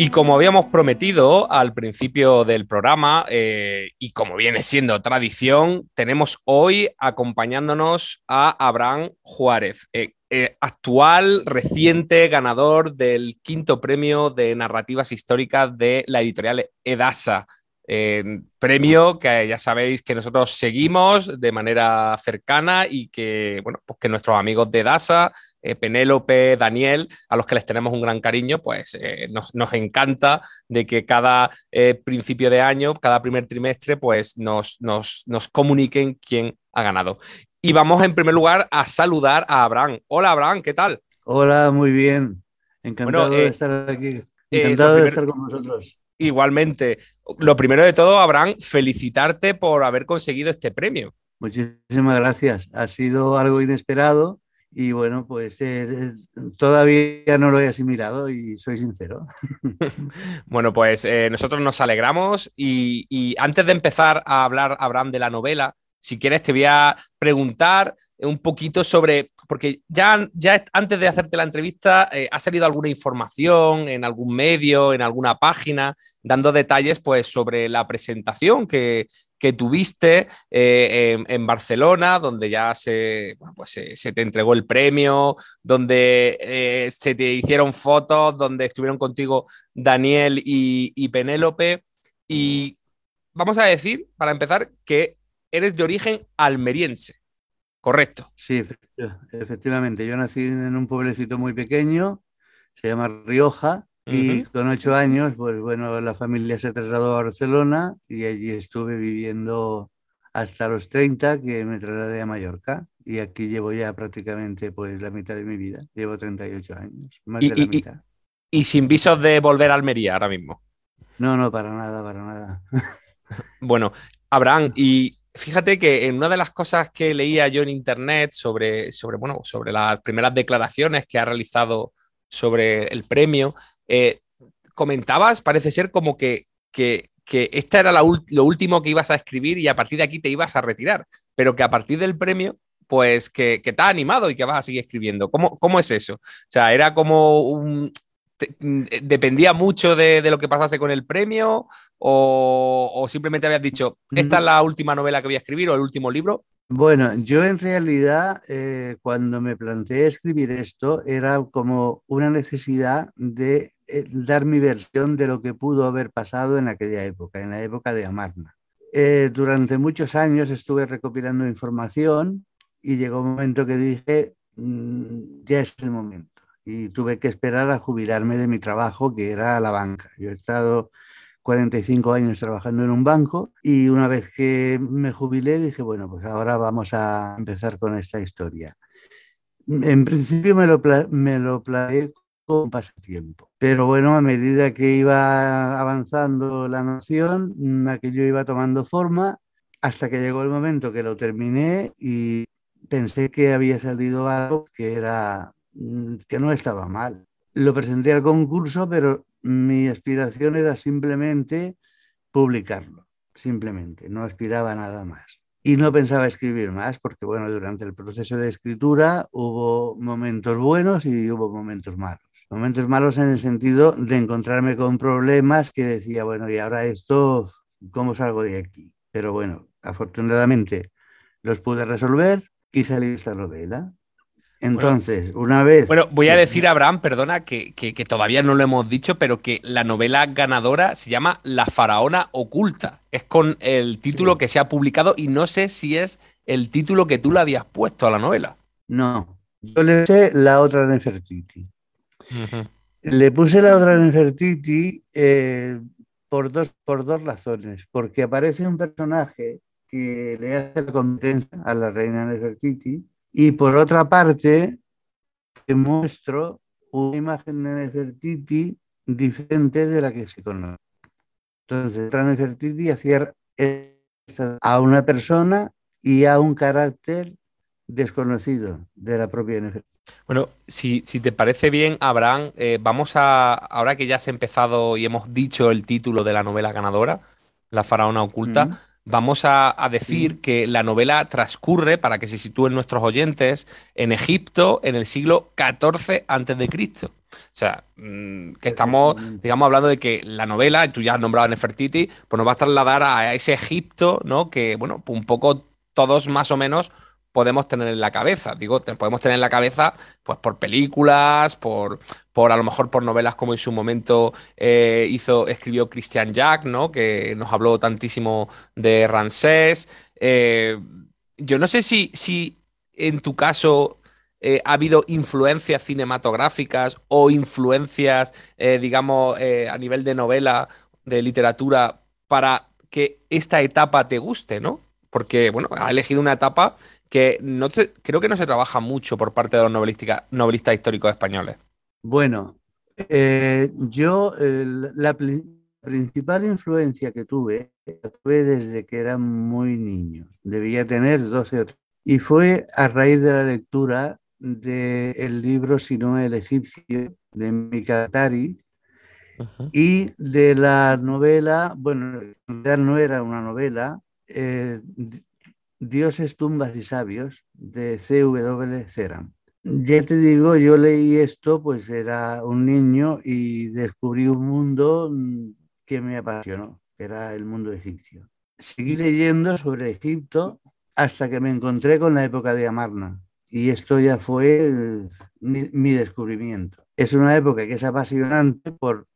Y como habíamos prometido al principio del programa, eh, y como viene siendo tradición, tenemos hoy acompañándonos a Abraham Juárez, eh, eh, actual, reciente ganador del quinto premio de narrativas históricas de la editorial Edasa. Premio que ya sabéis que nosotros seguimos de manera cercana y que, bueno, pues que nuestros amigos de Edasa eh, Penélope, Daniel, a los que les tenemos un gran cariño, pues eh, nos, nos, encanta de que cada eh, principio de año, cada primer trimestre, pues nos, nos, nos, comuniquen quién ha ganado. Y vamos en primer lugar a saludar a Abraham. Hola Abraham, ¿qué tal? Hola, muy bien. Encantado de estar aquí. Encantado de estar con vosotros. Igualmente. Lo primero de todo, Abraham, felicitarte por haber conseguido este premio. Muchísimas gracias. Ha sido algo inesperado y bueno, pues eh, todavía no lo he asimilado y soy sincero. (laughs) bueno, pues eh, nosotros nos alegramos y, antes de empezar a hablar, Abraham, de la novela, si quieres te voy a preguntar un poquito sobre, porque ya, ya antes de hacerte la entrevista eh, ha salido alguna información en algún medio, en alguna página, dando detalles pues sobre la presentación que, tuviste eh, en, Barcelona, donde ya se, pues se, te entregó el premio, donde eh, se te hicieron fotos, donde estuvieron contigo Daniel y Penélope. Y vamos a decir, para empezar, que eres de origen almeriense. Correcto. Sí, efectivamente. Yo nací en un pueblecito muy pequeño, se llama Rioja, y con ocho años, pues bueno, la familia se trasladó a Barcelona y allí estuve viviendo hasta los 30 que me trasladé a Mallorca y aquí llevo ya prácticamente pues la mitad de mi vida, llevo 38 años, más de la mitad. Y, sin visos de volver a Almería ahora mismo. No, no, para nada, para nada. (laughs) bueno, Abraham, y Fíjate que en una de las cosas que leía yo en internet sobre, sobre, bueno, sobre las primeras declaraciones que ha realizado sobre el premio, eh, comentabas, parece ser como que, que, que esta era lo último que ibas a escribir y a partir de aquí te ibas a retirar, pero que a partir del premio, pues que, que te animado y que vas a seguir escribiendo. ¿Cómo, ¿Cómo es eso? O sea, era como un, Mm, eh, ¿Dependía mucho de, lo que pasase con el premio? O, simplemente habías dicho, esta es la última novela que voy a escribir o el último libro? Bueno, yo en realidad eh, cuando me planteé escribir esto era como una necesidad de eh, dar mi versión de lo que pudo haber pasado en aquella época, en la época de Amarna. durante muchos años estuve recopilando información y llegó un momento que dije, mm, ya es el momento y tuve que esperar a jubilarme de mi trabajo, que era la banca. Yo he estado 45 años trabajando en un banco y una vez que me jubilé dije, bueno, pues ahora vamos a empezar con esta historia. En principio me lo, me lo planeé con pasatiempo, pero bueno, a medida que iba avanzando la noción, aquello iba tomando forma hasta que llegó el momento que lo terminé y pensé que había salido algo que era Mm, que no estaba mal. Lo presenté al concurso, pero mi aspiración era simplemente publicarlo, simplemente, no aspiraba a nada más. Y no pensaba escribir más, porque bueno, durante el proceso de escritura hubo momentos buenos y hubo momentos malos. Momentos malos en el sentido de encontrarme con problemas que decía, bueno, y ahora esto, ¿cómo salgo de aquí? Pero bueno, afortunadamente los pude resolver y salí esta novela. Entonces, una vez. Bueno, voy a decir, Abraham, perdona, que, todavía no lo hemos dicho, pero que la novela ganadora se llama La Faraona Oculta. Es con el título que se ha publicado y no sé si es el título que tú le habías puesto a la novela. No, yo le puse La otra Nefertiti. Le puse La otra Nefertiti eh, por, dos, por dos razones. Porque aparece un personaje que le hace la competencia a la reina Nefertiti y por otra parte, te muestro una imagen de Nefertiti diferente de la que se conoce. Entonces, Nefertiti hacía a una persona y a un carácter desconocido de la propia Nefertiti. Bueno, si, te parece bien, Abraham, eh, vamos a, ahora que ya has empezado y hemos dicho el título de la novela ganadora, La faraona oculta, vamos a, decir que la novela transcurre, para que se sitúen nuestros oyentes, en Egipto en el siglo XIV a.C. O sea, mm, que estamos, digamos, hablando de que la novela, tú ya has nombrado a Nefertiti, pues nos va a trasladar a ese Egipto, ¿no? Que, bueno, un poco todos más o menos podemos tener en la cabeza. Digo, podemos tener en la cabeza pues por películas, por, por a lo mejor por novelas como en su momento eh, hizo, escribió Christian Jack, ¿no? Que nos habló tantísimo de Ramsés. Eh, yo no sé si, si en tu caso eh, ha habido influencias cinematográficas o influencias, digamos, a nivel de novela, de literatura, para que esta etapa te guste, ¿no? Porque, bueno, ha elegido una etapa que creo que no se trabaja mucho por parte de los novelistas históricos españoles. Bueno, Eh, yo, la principal influencia que tuve fue desde que era muy niño, debía tener 12 o 13, y fue a raíz de la lectura del libro Si no el egipcio de Mikatari y de la novela, bueno, no era una novela, eh, Dioses, tumbas y sabios de C.W. Ceram. Ya te digo, yo leí esto, pues era un niño y descubrí un mundo mm, que me apasionó, que era el mundo egipcio. Seguí leyendo sobre Egipto hasta que me encontré con la época de Amarna y esto ya fue mi, descubrimiento. Es una época que es apasionante por,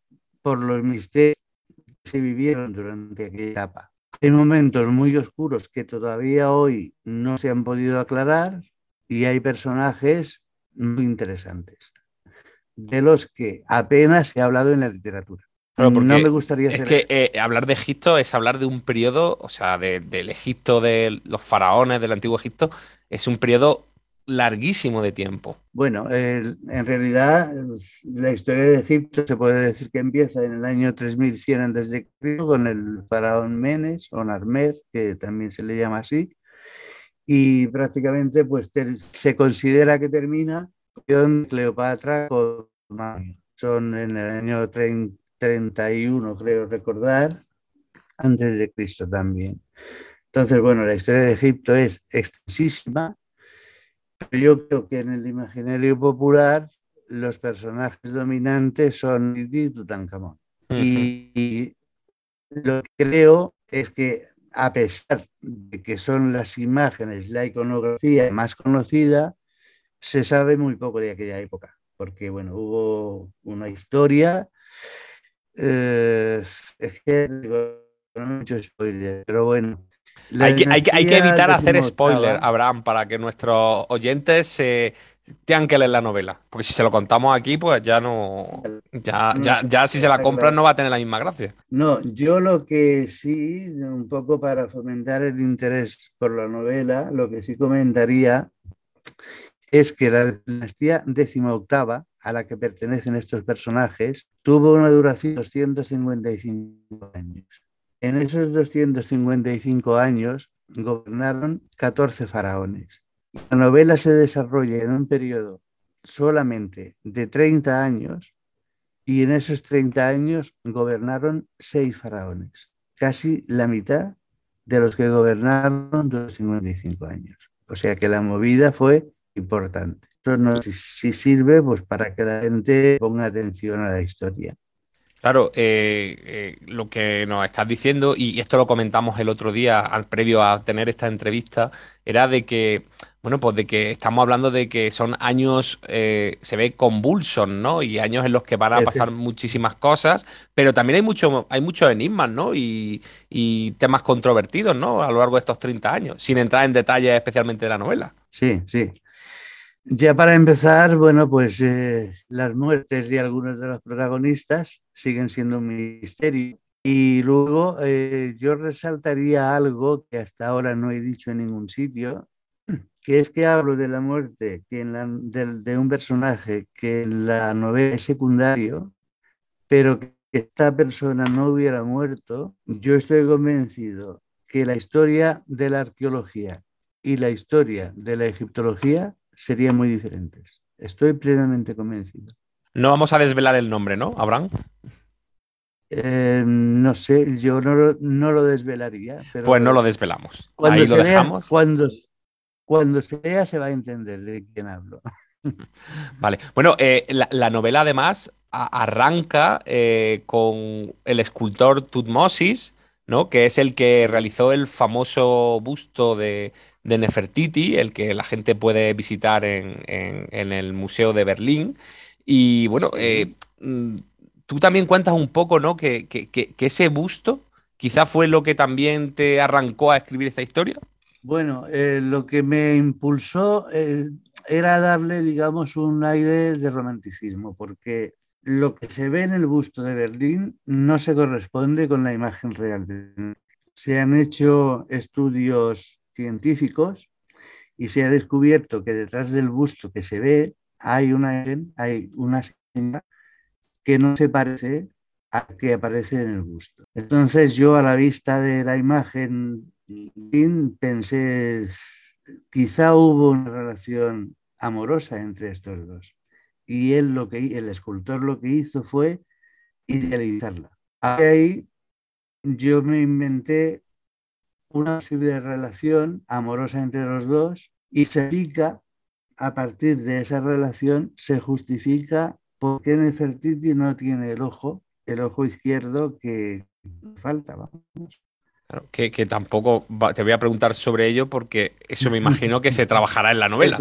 por los misterios que se vivieron durante aquella etapa. Hay momentos muy oscuros que todavía hoy no se han podido aclarar y hay personajes muy interesantes, de los que apenas se ha hablado en la literatura. no me gustaría Es que eh, hablar de Egipto es hablar de un periodo, o sea, del Egipto de los faraones del antiguo Egipto, es un periodo larguísimo de tiempo. Bueno, en realidad la historia de Egipto se puede decir que empieza en el año 3100 a.C. con el faraón Menes o Narmer, que también se le llama así, y prácticamente pues se considera que termina con Cleopatra con Son en el año 31, creo recordar, antes de Cristo también. Entonces, bueno, la historia de Egipto es extensísima yo creo que en el imaginario popular los personajes dominantes son y Tutankamón. y, lo que creo es que a pesar de que son las imágenes, la iconografía más conocida, se sabe muy poco de aquella época, porque bueno, hubo una historia, eh, es que no mucho spoiler, pero bueno, hay que, evitar hacer spoiler, Abraham, para que nuestros oyentes tengan que leer la novela. Porque si se lo contamos aquí, pues ya no. Ya, ya, si se la compran no va a tener la misma gracia. No, yo lo que sí, un poco para fomentar el interés por la novela, lo que sí comentaría es que la dinastía octava a la que pertenecen estos personajes tuvo una duración de 255 años. En esos 255 años gobernaron 14 faraones. La novela se desarrolla en un periodo solamente de 30 años y en esos 30 años gobernaron 6 faraones, casi la mitad de los que gobernaron 255 años. O sea que la movida fue importante. Esto no si, si sirve pues, para que la gente ponga atención a la historia. Claro, eh, eh, lo que nos estás diciendo, y esto lo comentamos el otro día, al previo a tener esta entrevista, era de que, bueno, pues de que estamos hablando de que son años, eh, se ve convulsos, ¿no? Y años en los que van a pasar muchísimas cosas, pero también hay mucho, hay muchos enigmas, ¿no? Y, y temas controvertidos, ¿no? A lo largo de estos 30 años, sin entrar en detalles especialmente de la novela. Sí, sí. Ya para empezar, bueno, pues eh, las muertes de algunos de los protagonistas siguen siendo un misterio. Y luego eh, yo resaltaría algo que hasta ahora no he dicho en ningún sitio, que es que hablo de la muerte que en la, de, un personaje que en la novela es secundario, pero que esta persona no hubiera muerto, yo estoy convencido que la historia de la arqueología y la historia de la egiptología serían muy diferentes. Estoy plenamente convencido. No vamos a desvelar el nombre, ¿no, Abraham? Eh, no sé, yo no, lo desvelaría. pues no lo desvelamos. Ahí lo dejamos. cuando, cuando se vea se va a entender de quién hablo. (laughs) Vale. Bueno, eh, la, novela además arranca eh, con el escultor Tutmosis, ¿no? Que es el que realizó el famoso busto de, de Nefertiti, el que la gente puede visitar en, el Museo de Berlín. Y bueno, eh, mm, tú también cuentas un poco, ¿no? Que, ese busto quizá fue lo que también te arrancó a escribir esta historia. Bueno, eh, lo que me impulsó eh, era darle, digamos, un aire de romanticismo, porque lo que se ve en el busto de Berlín no se corresponde con la imagen real. Se han hecho estudios científicos y se ha descubierto que detrás del busto que se ve hay una, hay una señora que no se parece a que aparece en el gusto. Entonces yo a la vista de la imagen pensé, quizá hubo una relación amorosa entre estos dos. Y él lo que, el escultor lo que hizo fue idealizarla. Ahí yo me inventé una posible relación amorosa entre los dos y se pica a partir de esa relación se justifica por qué Nefertiti no tiene el ojo, el ojo izquierdo que falta. Vamos. que, tampoco te voy a preguntar sobre ello porque eso me imagino que se trabajará en la novela.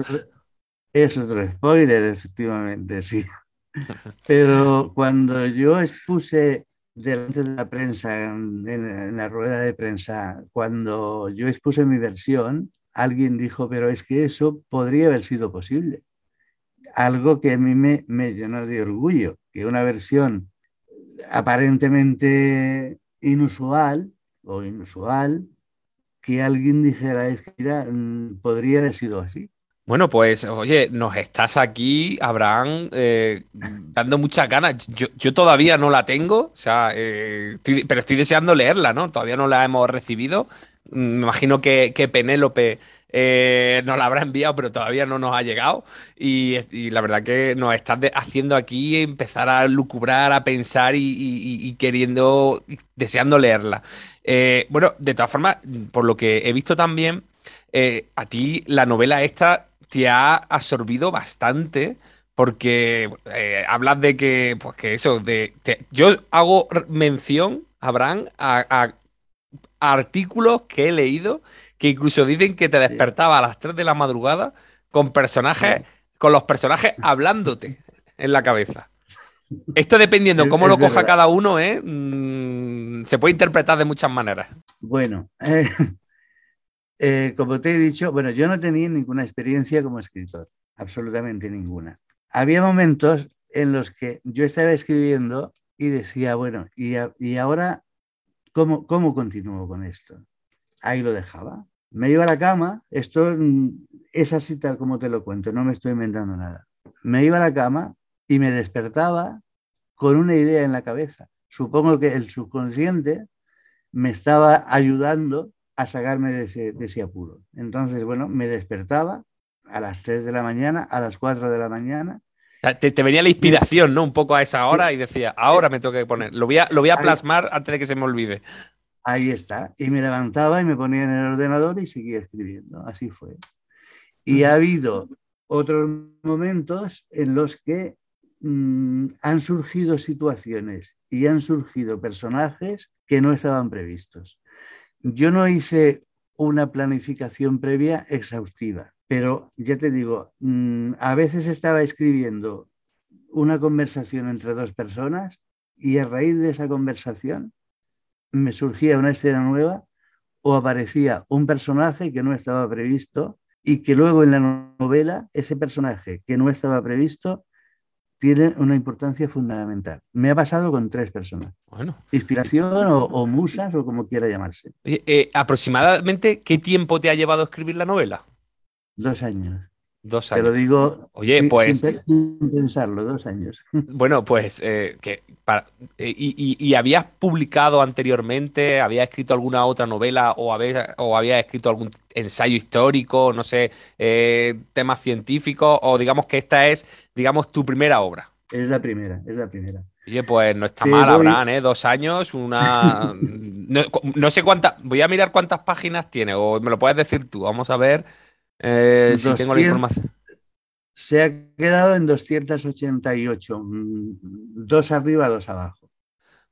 Es otro spoiler, efectivamente, sí. (laughs) Pero cuando yo expuse delante de la prensa, en, la rueda de prensa, cuando yo expuse mi versión, alguien dijo, pero es que eso podría haber sido posible. Algo que a mí me, me llenó de orgullo, que una versión aparentemente inusual o inusual, que alguien dijera, es que mm, podría haber sido así. Bueno, pues oye, nos estás aquí, Abraham, eh, dando muchas ganas. Yo, todavía no la tengo, o sea, eh, pero estoy deseando leerla, ¿no? Todavía no la hemos recibido. Me imagino que, Penélope eh, nos la habrá enviado, pero todavía no nos ha llegado. Y, la verdad que nos estás haciendo aquí empezar a lucubrar, a pensar y, queriendo, deseando leerla. bueno, de todas formas, por lo que he visto también, a ti la novela esta te ha absorbido bastante porque eh, hablas de que, pues que eso, de, yo hago mención, Abraham, a, artículos que he leído que incluso dicen que te despertaba a las 3 de la madrugada con personajes, con los personajes hablándote en la cabeza. Esto dependiendo cómo lo coja cada uno, ¿eh? Mm, se puede interpretar de muchas maneras. Bueno, eh, eh, como te he dicho, bueno, yo no tenía ninguna experiencia como escritor, absolutamente ninguna. Había momentos en los que yo estaba escribiendo y decía, bueno, ¿y, ahora cómo, cómo continúo con esto? Ahí lo dejaba. Me iba a la cama, esto es así tal como te lo cuento, no me estoy inventando nada. Me iba a la cama y me despertaba con una idea en la cabeza. Supongo que el subconsciente me estaba ayudando a sacarme de ese, apuro. Entonces, bueno, me despertaba a las 3 de la mañana, a las 4 de la mañana. Te, venía la inspiración, ¿no? Un poco a esa hora y decía, ahora me tengo que poner, lo voy a, lo voy a plasmar antes de que se me olvide. Ahí está. Y me levantaba y me ponía en el ordenador y seguía escribiendo. Así fue. Y ha habido otros momentos en los que mm, han surgido situaciones y han surgido personajes que no estaban previstos. Yo no hice una planificación previa exhaustiva, pero ya te digo, mm, a veces estaba escribiendo una conversación entre dos personas y a raíz de esa conversación me surgía una escena nueva o aparecía un personaje que no estaba previsto y que luego en la novela ese personaje que no estaba previsto tiene una importancia fundamental. Me ha pasado con tres personas. Bueno. Inspiración o, musas o como quiera llamarse. Eh, ¿Aproximadamente qué tiempo te ha llevado a escribir la novela? Dos años. Dos años. Te lo digo Oye, pues, sin, pensarlo, dos años. (laughs) Bueno, pues, eh, que eh, y, habías publicado anteriormente? ¿Habías escrito alguna otra novela o habías, o había escrito algún ensayo histórico, no sé, eh, temas científicos? O digamos que esta es, digamos, tu primera obra. Es la primera, es la primera. Oye, pues no está mal, Abraham, ¿eh? Dos años, una... (laughs) no, sé cuántas... Voy a mirar cuántas páginas tiene, o me lo puedes decir tú. Vamos a ver si tengo la información se ha quedado en 288, mm, dos arriba, dos abajo.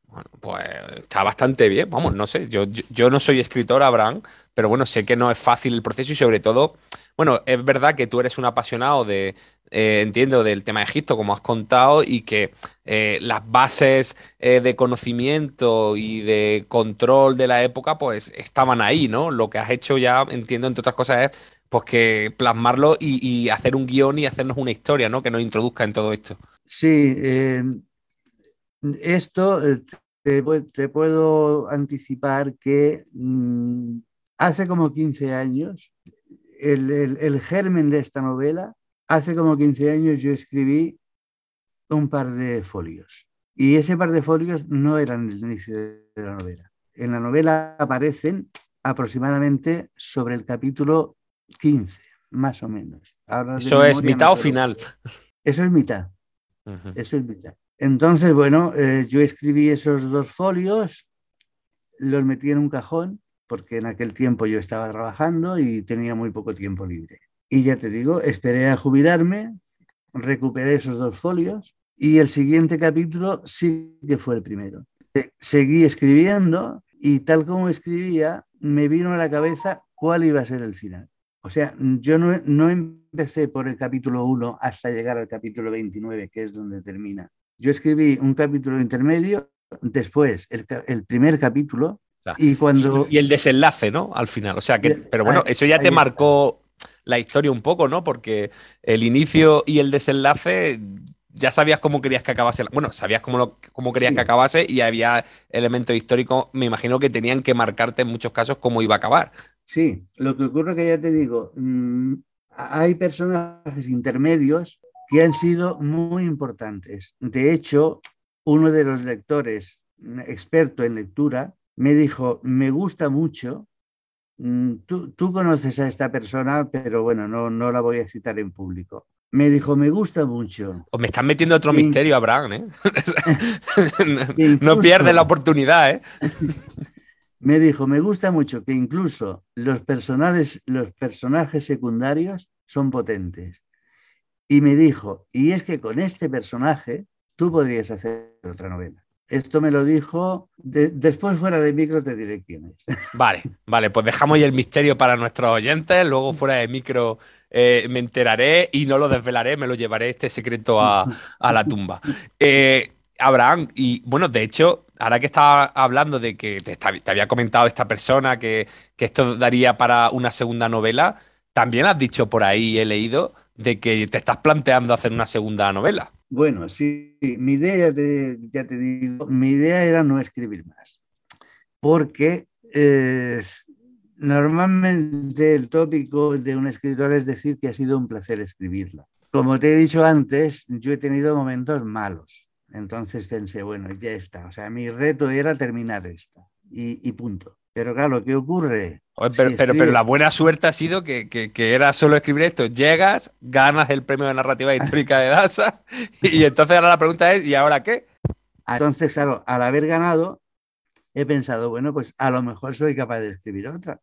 Bueno, pues está bastante bien, vamos, no sé, yo, yo, no soy escritor, Abraham, pero bueno, sé que no es fácil el proceso y sobre todo, bueno, es verdad que tú eres un apasionado de, eh, entiendo, del tema de Egipto, como has contado, y que eh, las bases eh, de conocimiento y de control de la época, pues estaban ahí, ¿no? Lo que has hecho ya, entiendo, entre otras cosas, es pues que plasmarlo y, hacer un guion y hacernos una historia, ¿no? Que nos introduzca en todo esto. Sí, eh, esto eh, te, puedo anticipar que mm, hace como 15 años, el, germen de esta novela, hace como 15 años yo escribí un par de folios. Y ese par de folios no eran el inicio de la novela. En la novela aparecen aproximadamente sobre el capítulo 15, más o menos. Eso es mitad o final. Eso es mitad. Eso es mitad. Entonces, bueno, eh, yo escribí esos dos folios, los metí en un cajón, porque en aquel tiempo yo estaba trabajando y tenía muy poco tiempo libre. Y ya te digo, esperé a jubilarme, recuperé esos dos folios y el siguiente capítulo sí que fue el primero. Seguí escribiendo y tal como escribía, me vino a la cabeza cuál iba a ser el final. O sea, yo no, no empecé por el capítulo 1 hasta llegar al capítulo 29, que es donde termina. Yo escribí un capítulo intermedio, después el, el primer capítulo, y cuando... Y, el desenlace, ¿no? Al final. O sea que, pero bueno, eso ya te marcó la historia un poco, ¿no? Porque el inicio y el desenlace ya sabías cómo querías que acabase. Bueno, sabías cómo, cómo querías que acabase y había elementos históricos, me imagino que tenían que marcarte en muchos casos cómo iba a acabar. Sí, lo que ocurre que ya te digo, mm, hay personajes intermedios que han sido muy importantes. De hecho, uno de los lectores mm, experto en lectura me dijo, me gusta mucho, tú, tú conoces a esta persona, pero bueno, no, no la voy a citar en público. Me dijo, me gusta mucho. O me están metiendo otro misterio, Abraham, ¿eh? (laughs) no pierdes la oportunidad, ¿eh? (laughs) me dijo, me gusta mucho que incluso los personajes, los personajes secundarios son potentes. Y me dijo, y es que con este personaje tú podrías hacer otra novela. Esto me lo dijo, después fuera de micro te diré quién es. (laughs) Vale, vale, pues dejamos ya el misterio para nuestros oyentes, luego fuera de micro eh, me enteraré y no lo desvelaré, me lo llevaré este secreto a, la tumba. (laughs) Eh, Abraham, y bueno, de hecho, ahora que estaba hablando de que te, había comentado esta persona que, que esto daría para una segunda novela, también has dicho por ahí, he leído, de que te estás planteando hacer una segunda novela. Bueno, sí, mi idea, ya te, digo, mi idea era no escribir más, porque eh, normalmente el tópico de un escritor es decir que ha sido un placer escribirla. Como te he dicho antes, yo he tenido momentos malos, entonces pensé, bueno, ya está, o sea, mi reto era terminar esta y punto. Pero claro, ¿qué ocurre? pero, pero, la buena suerte ha sido que, era solo escribir esto. Llegas, ganas el premio de narrativa histórica de DASA (laughs) y, entonces ahora la pregunta es, ¿y ahora qué? Entonces, claro, al haber ganado, he pensado, bueno, pues a lo mejor soy capaz de escribir otra.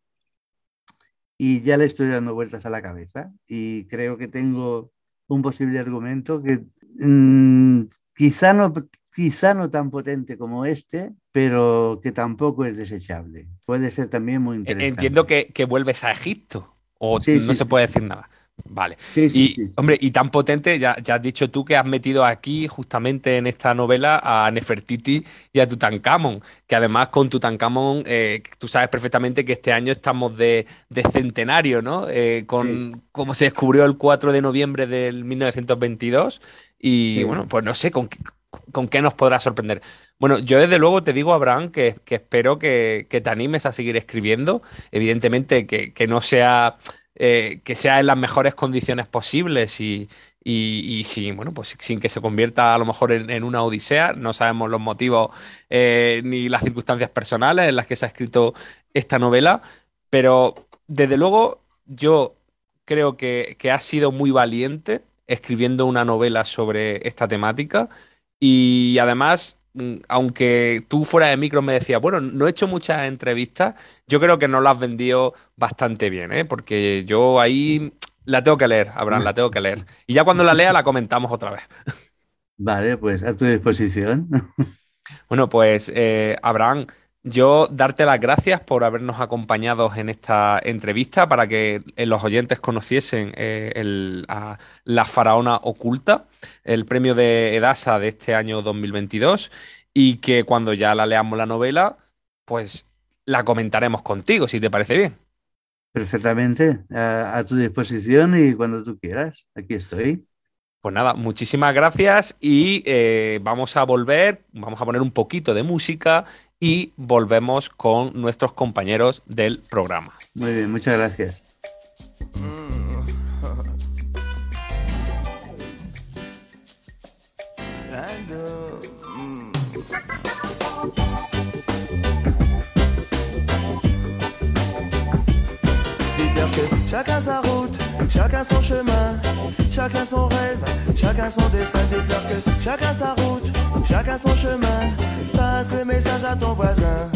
Y ya le estoy dando vueltas a la cabeza y creo que tengo un posible argumento que mm, quizá no quizá no tan potente como este, pero que tampoco es desechable. Puede ser también muy interesante. Entiendo que, vuelves a Egipto, o no se puede decir nada. Vale. y, hombre, y tan potente, ya, ya, has dicho tú que has metido aquí, justamente en esta novela, a Nefertiti y a Tutankamón, que además con Tutankamón, eh, tú sabes perfectamente que este año estamos de, centenario, ¿no? Eh, con cómo se descubrió el 4 de noviembre del 1922. Y bueno, pues no sé, ¿con, ¿Con qué nos podrá sorprender? Bueno, yo desde luego te digo, Abraham, que, espero que, te animes a seguir escribiendo. Evidentemente que, no sea, eh, que sea en las mejores condiciones posibles y, y, bueno, pues sin que se convierta a lo mejor en, una odisea. No sabemos los motivos eh, ni las circunstancias personales en las que se ha escrito esta novela, pero desde luego yo creo que, que has sido muy valiente escribiendo una novela sobre esta temática. Y además, mm, aunque tú fuera de micro me decías, bueno, no he hecho muchas entrevistas, yo creo que no las has vendido bastante bien, ¿eh? porque yo ahí la tengo que leer, Abraham, la tengo que leer. Y ya cuando la lea la comentamos otra vez. Vale, pues a tu disposición. Bueno, pues eh, Abraham, yo darte las gracias por habernos acompañado en esta entrevista para que eh, los oyentes conociesen eh, a La Faraona Oculta, el premio de Edasa de este año 2022, y que cuando ya la leamos la novela, pues la comentaremos contigo, si te parece bien. Perfectamente, a tu disposición y cuando tú quieras, aquí estoy. Pues nada, muchísimas gracias y eh, vamos a volver, vamos a poner un poquito de música y volvemos con nuestros compañeros del programa. Muy bien, muchas gracias. chacun sa route, chacun. Chacun son rêve, chacun son destin. Déclare que chacun sa route, chacun son chemin. Passe le message à ton voisin.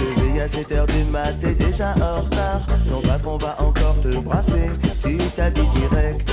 Levé à 7h du mat, t'es déjà en retard. Ton patron va encore te brasser, tu t'habilles direct.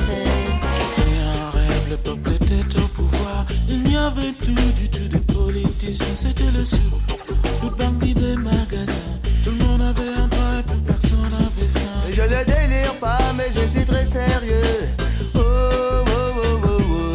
Le peuple était au pouvoir. Il n'y avait plus du tout de politiciens, c'était le sou. Le bandit des magasins. Tout le monde avait un droit et plus personne n'avait faim. Je ne délire pas, mais je suis très sérieux. Oh, oh, oh, oh, oh.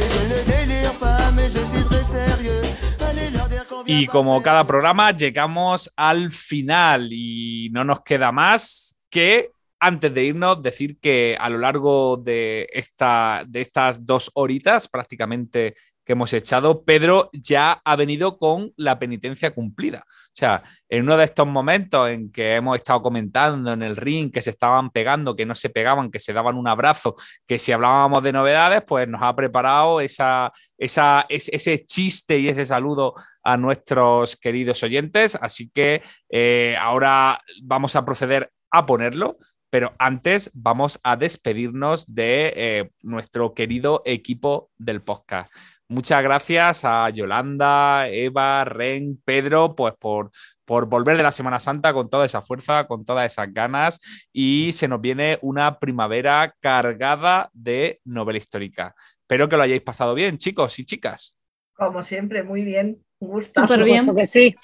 Et je ne délire pas, mais je suis très sérieux. Allez leur dire qu'on vient Y como cada programa, llegamos al final y no nos queda más que, antes de irnos, decir que a lo largo de, esta, de estas dos horitas prácticamente que hemos echado, Pedro ya ha venido con la penitencia cumplida. O sea, en uno de estos momentos en que hemos estado comentando en el ring que se estaban pegando, que no se pegaban, que se daban un abrazo, que si hablábamos de novedades, pues nos ha preparado esa, esa, es- ese chiste y ese saludo a nuestros queridos oyentes. Así que eh, ahora vamos a proceder a ponerlo. Pero antes vamos a despedirnos de eh, nuestro querido equipo del podcast. Muchas gracias a Yolanda, Eva, Ren, Pedro, pues por, por volver de la Semana Santa con toda esa fuerza, con todas esas ganas. Y se nos viene una primavera cargada de novela histórica. Espero que lo hayáis pasado bien, chicos y chicas. Como siempre, muy bien. Un gusto. Súper bien. que sí.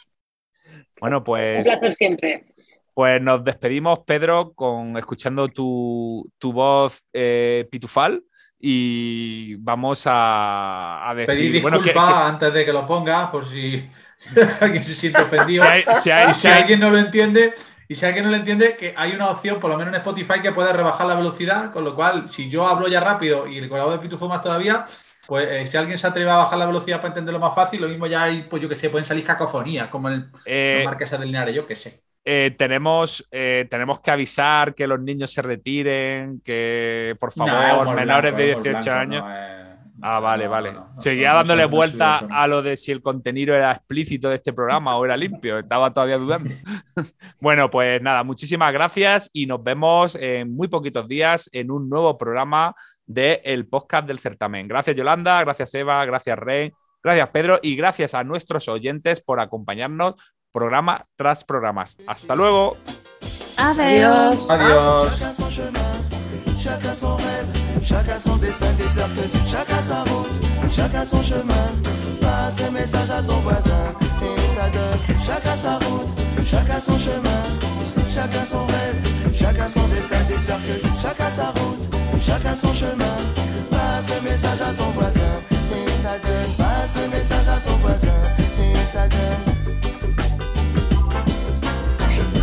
Bueno, Un pues, placer siempre. Pues nos despedimos, Pedro, con escuchando tu, tu voz eh, pitufal. Y vamos a, a decir. Pedir bueno, disculpas que- que- antes de que lo pongas, por si (laughs) alguien se siente ofendido. si hay- si hay- Y si si hay- alguien no lo entiende, y si alguien no lo entiende, que hay una opción, por lo menos en Spotify, que puede rebajar la velocidad, con lo cual, si yo hablo ya rápido y el colaborador de Pitufo más todavía, pues eh, si alguien se atreve a bajar la velocidad para entenderlo más fácil, lo mismo ya hay, pues yo que sé, pueden salir cacofonías, como en el eh, Marquesa del Linares, yo que sé. Eh, tenemos, eh, tenemos que avisar que los niños se retiren, que por favor, menores blanco, de es humor 18 blanco, años. no Ah, vale, no, vale. Seguía dándole vuelta a lo de si el contenido era explícito de este programa o era limpio. Estaba todavía dudando. (laughs) bueno, pues nada, muchísimas gracias y nos vemos en muy poquitos días en un nuevo programa del podcast del certamen. Gracias, Yolanda, gracias, Eva, gracias, Rey, gracias, Pedro, y gracias a nuestros oyentes por acompañarnos programa tras programas. Hasta luego. Adiós. Adiós. Chacun son chemin, chacun son rêve, chacun son destin. Dis-leur que chacun sa route, chacun son chemin. Passe le message à ton voisin et ça donne chacun sa route, chacun son chemin, chacun son rêve, chacun son destin. Dis-leur que chacun sa route, chacun son chemin. Passe le message à ton voisin et ça donne. Passe le message à ton voisin et ça donne.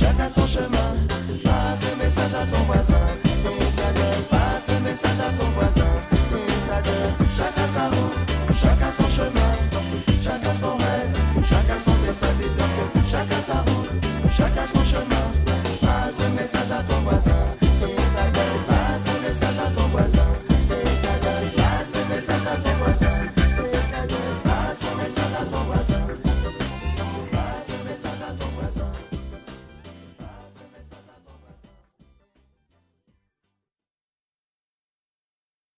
chacun son chemin. Passe le message à ton voisin. Messager, passe le message à ton voisin. Messager, chacun sa route, chacun son chemin. Chacun son rêve, chacun son destin. Chacun sa route, chacun son chemin. Passe le message à ton voisin.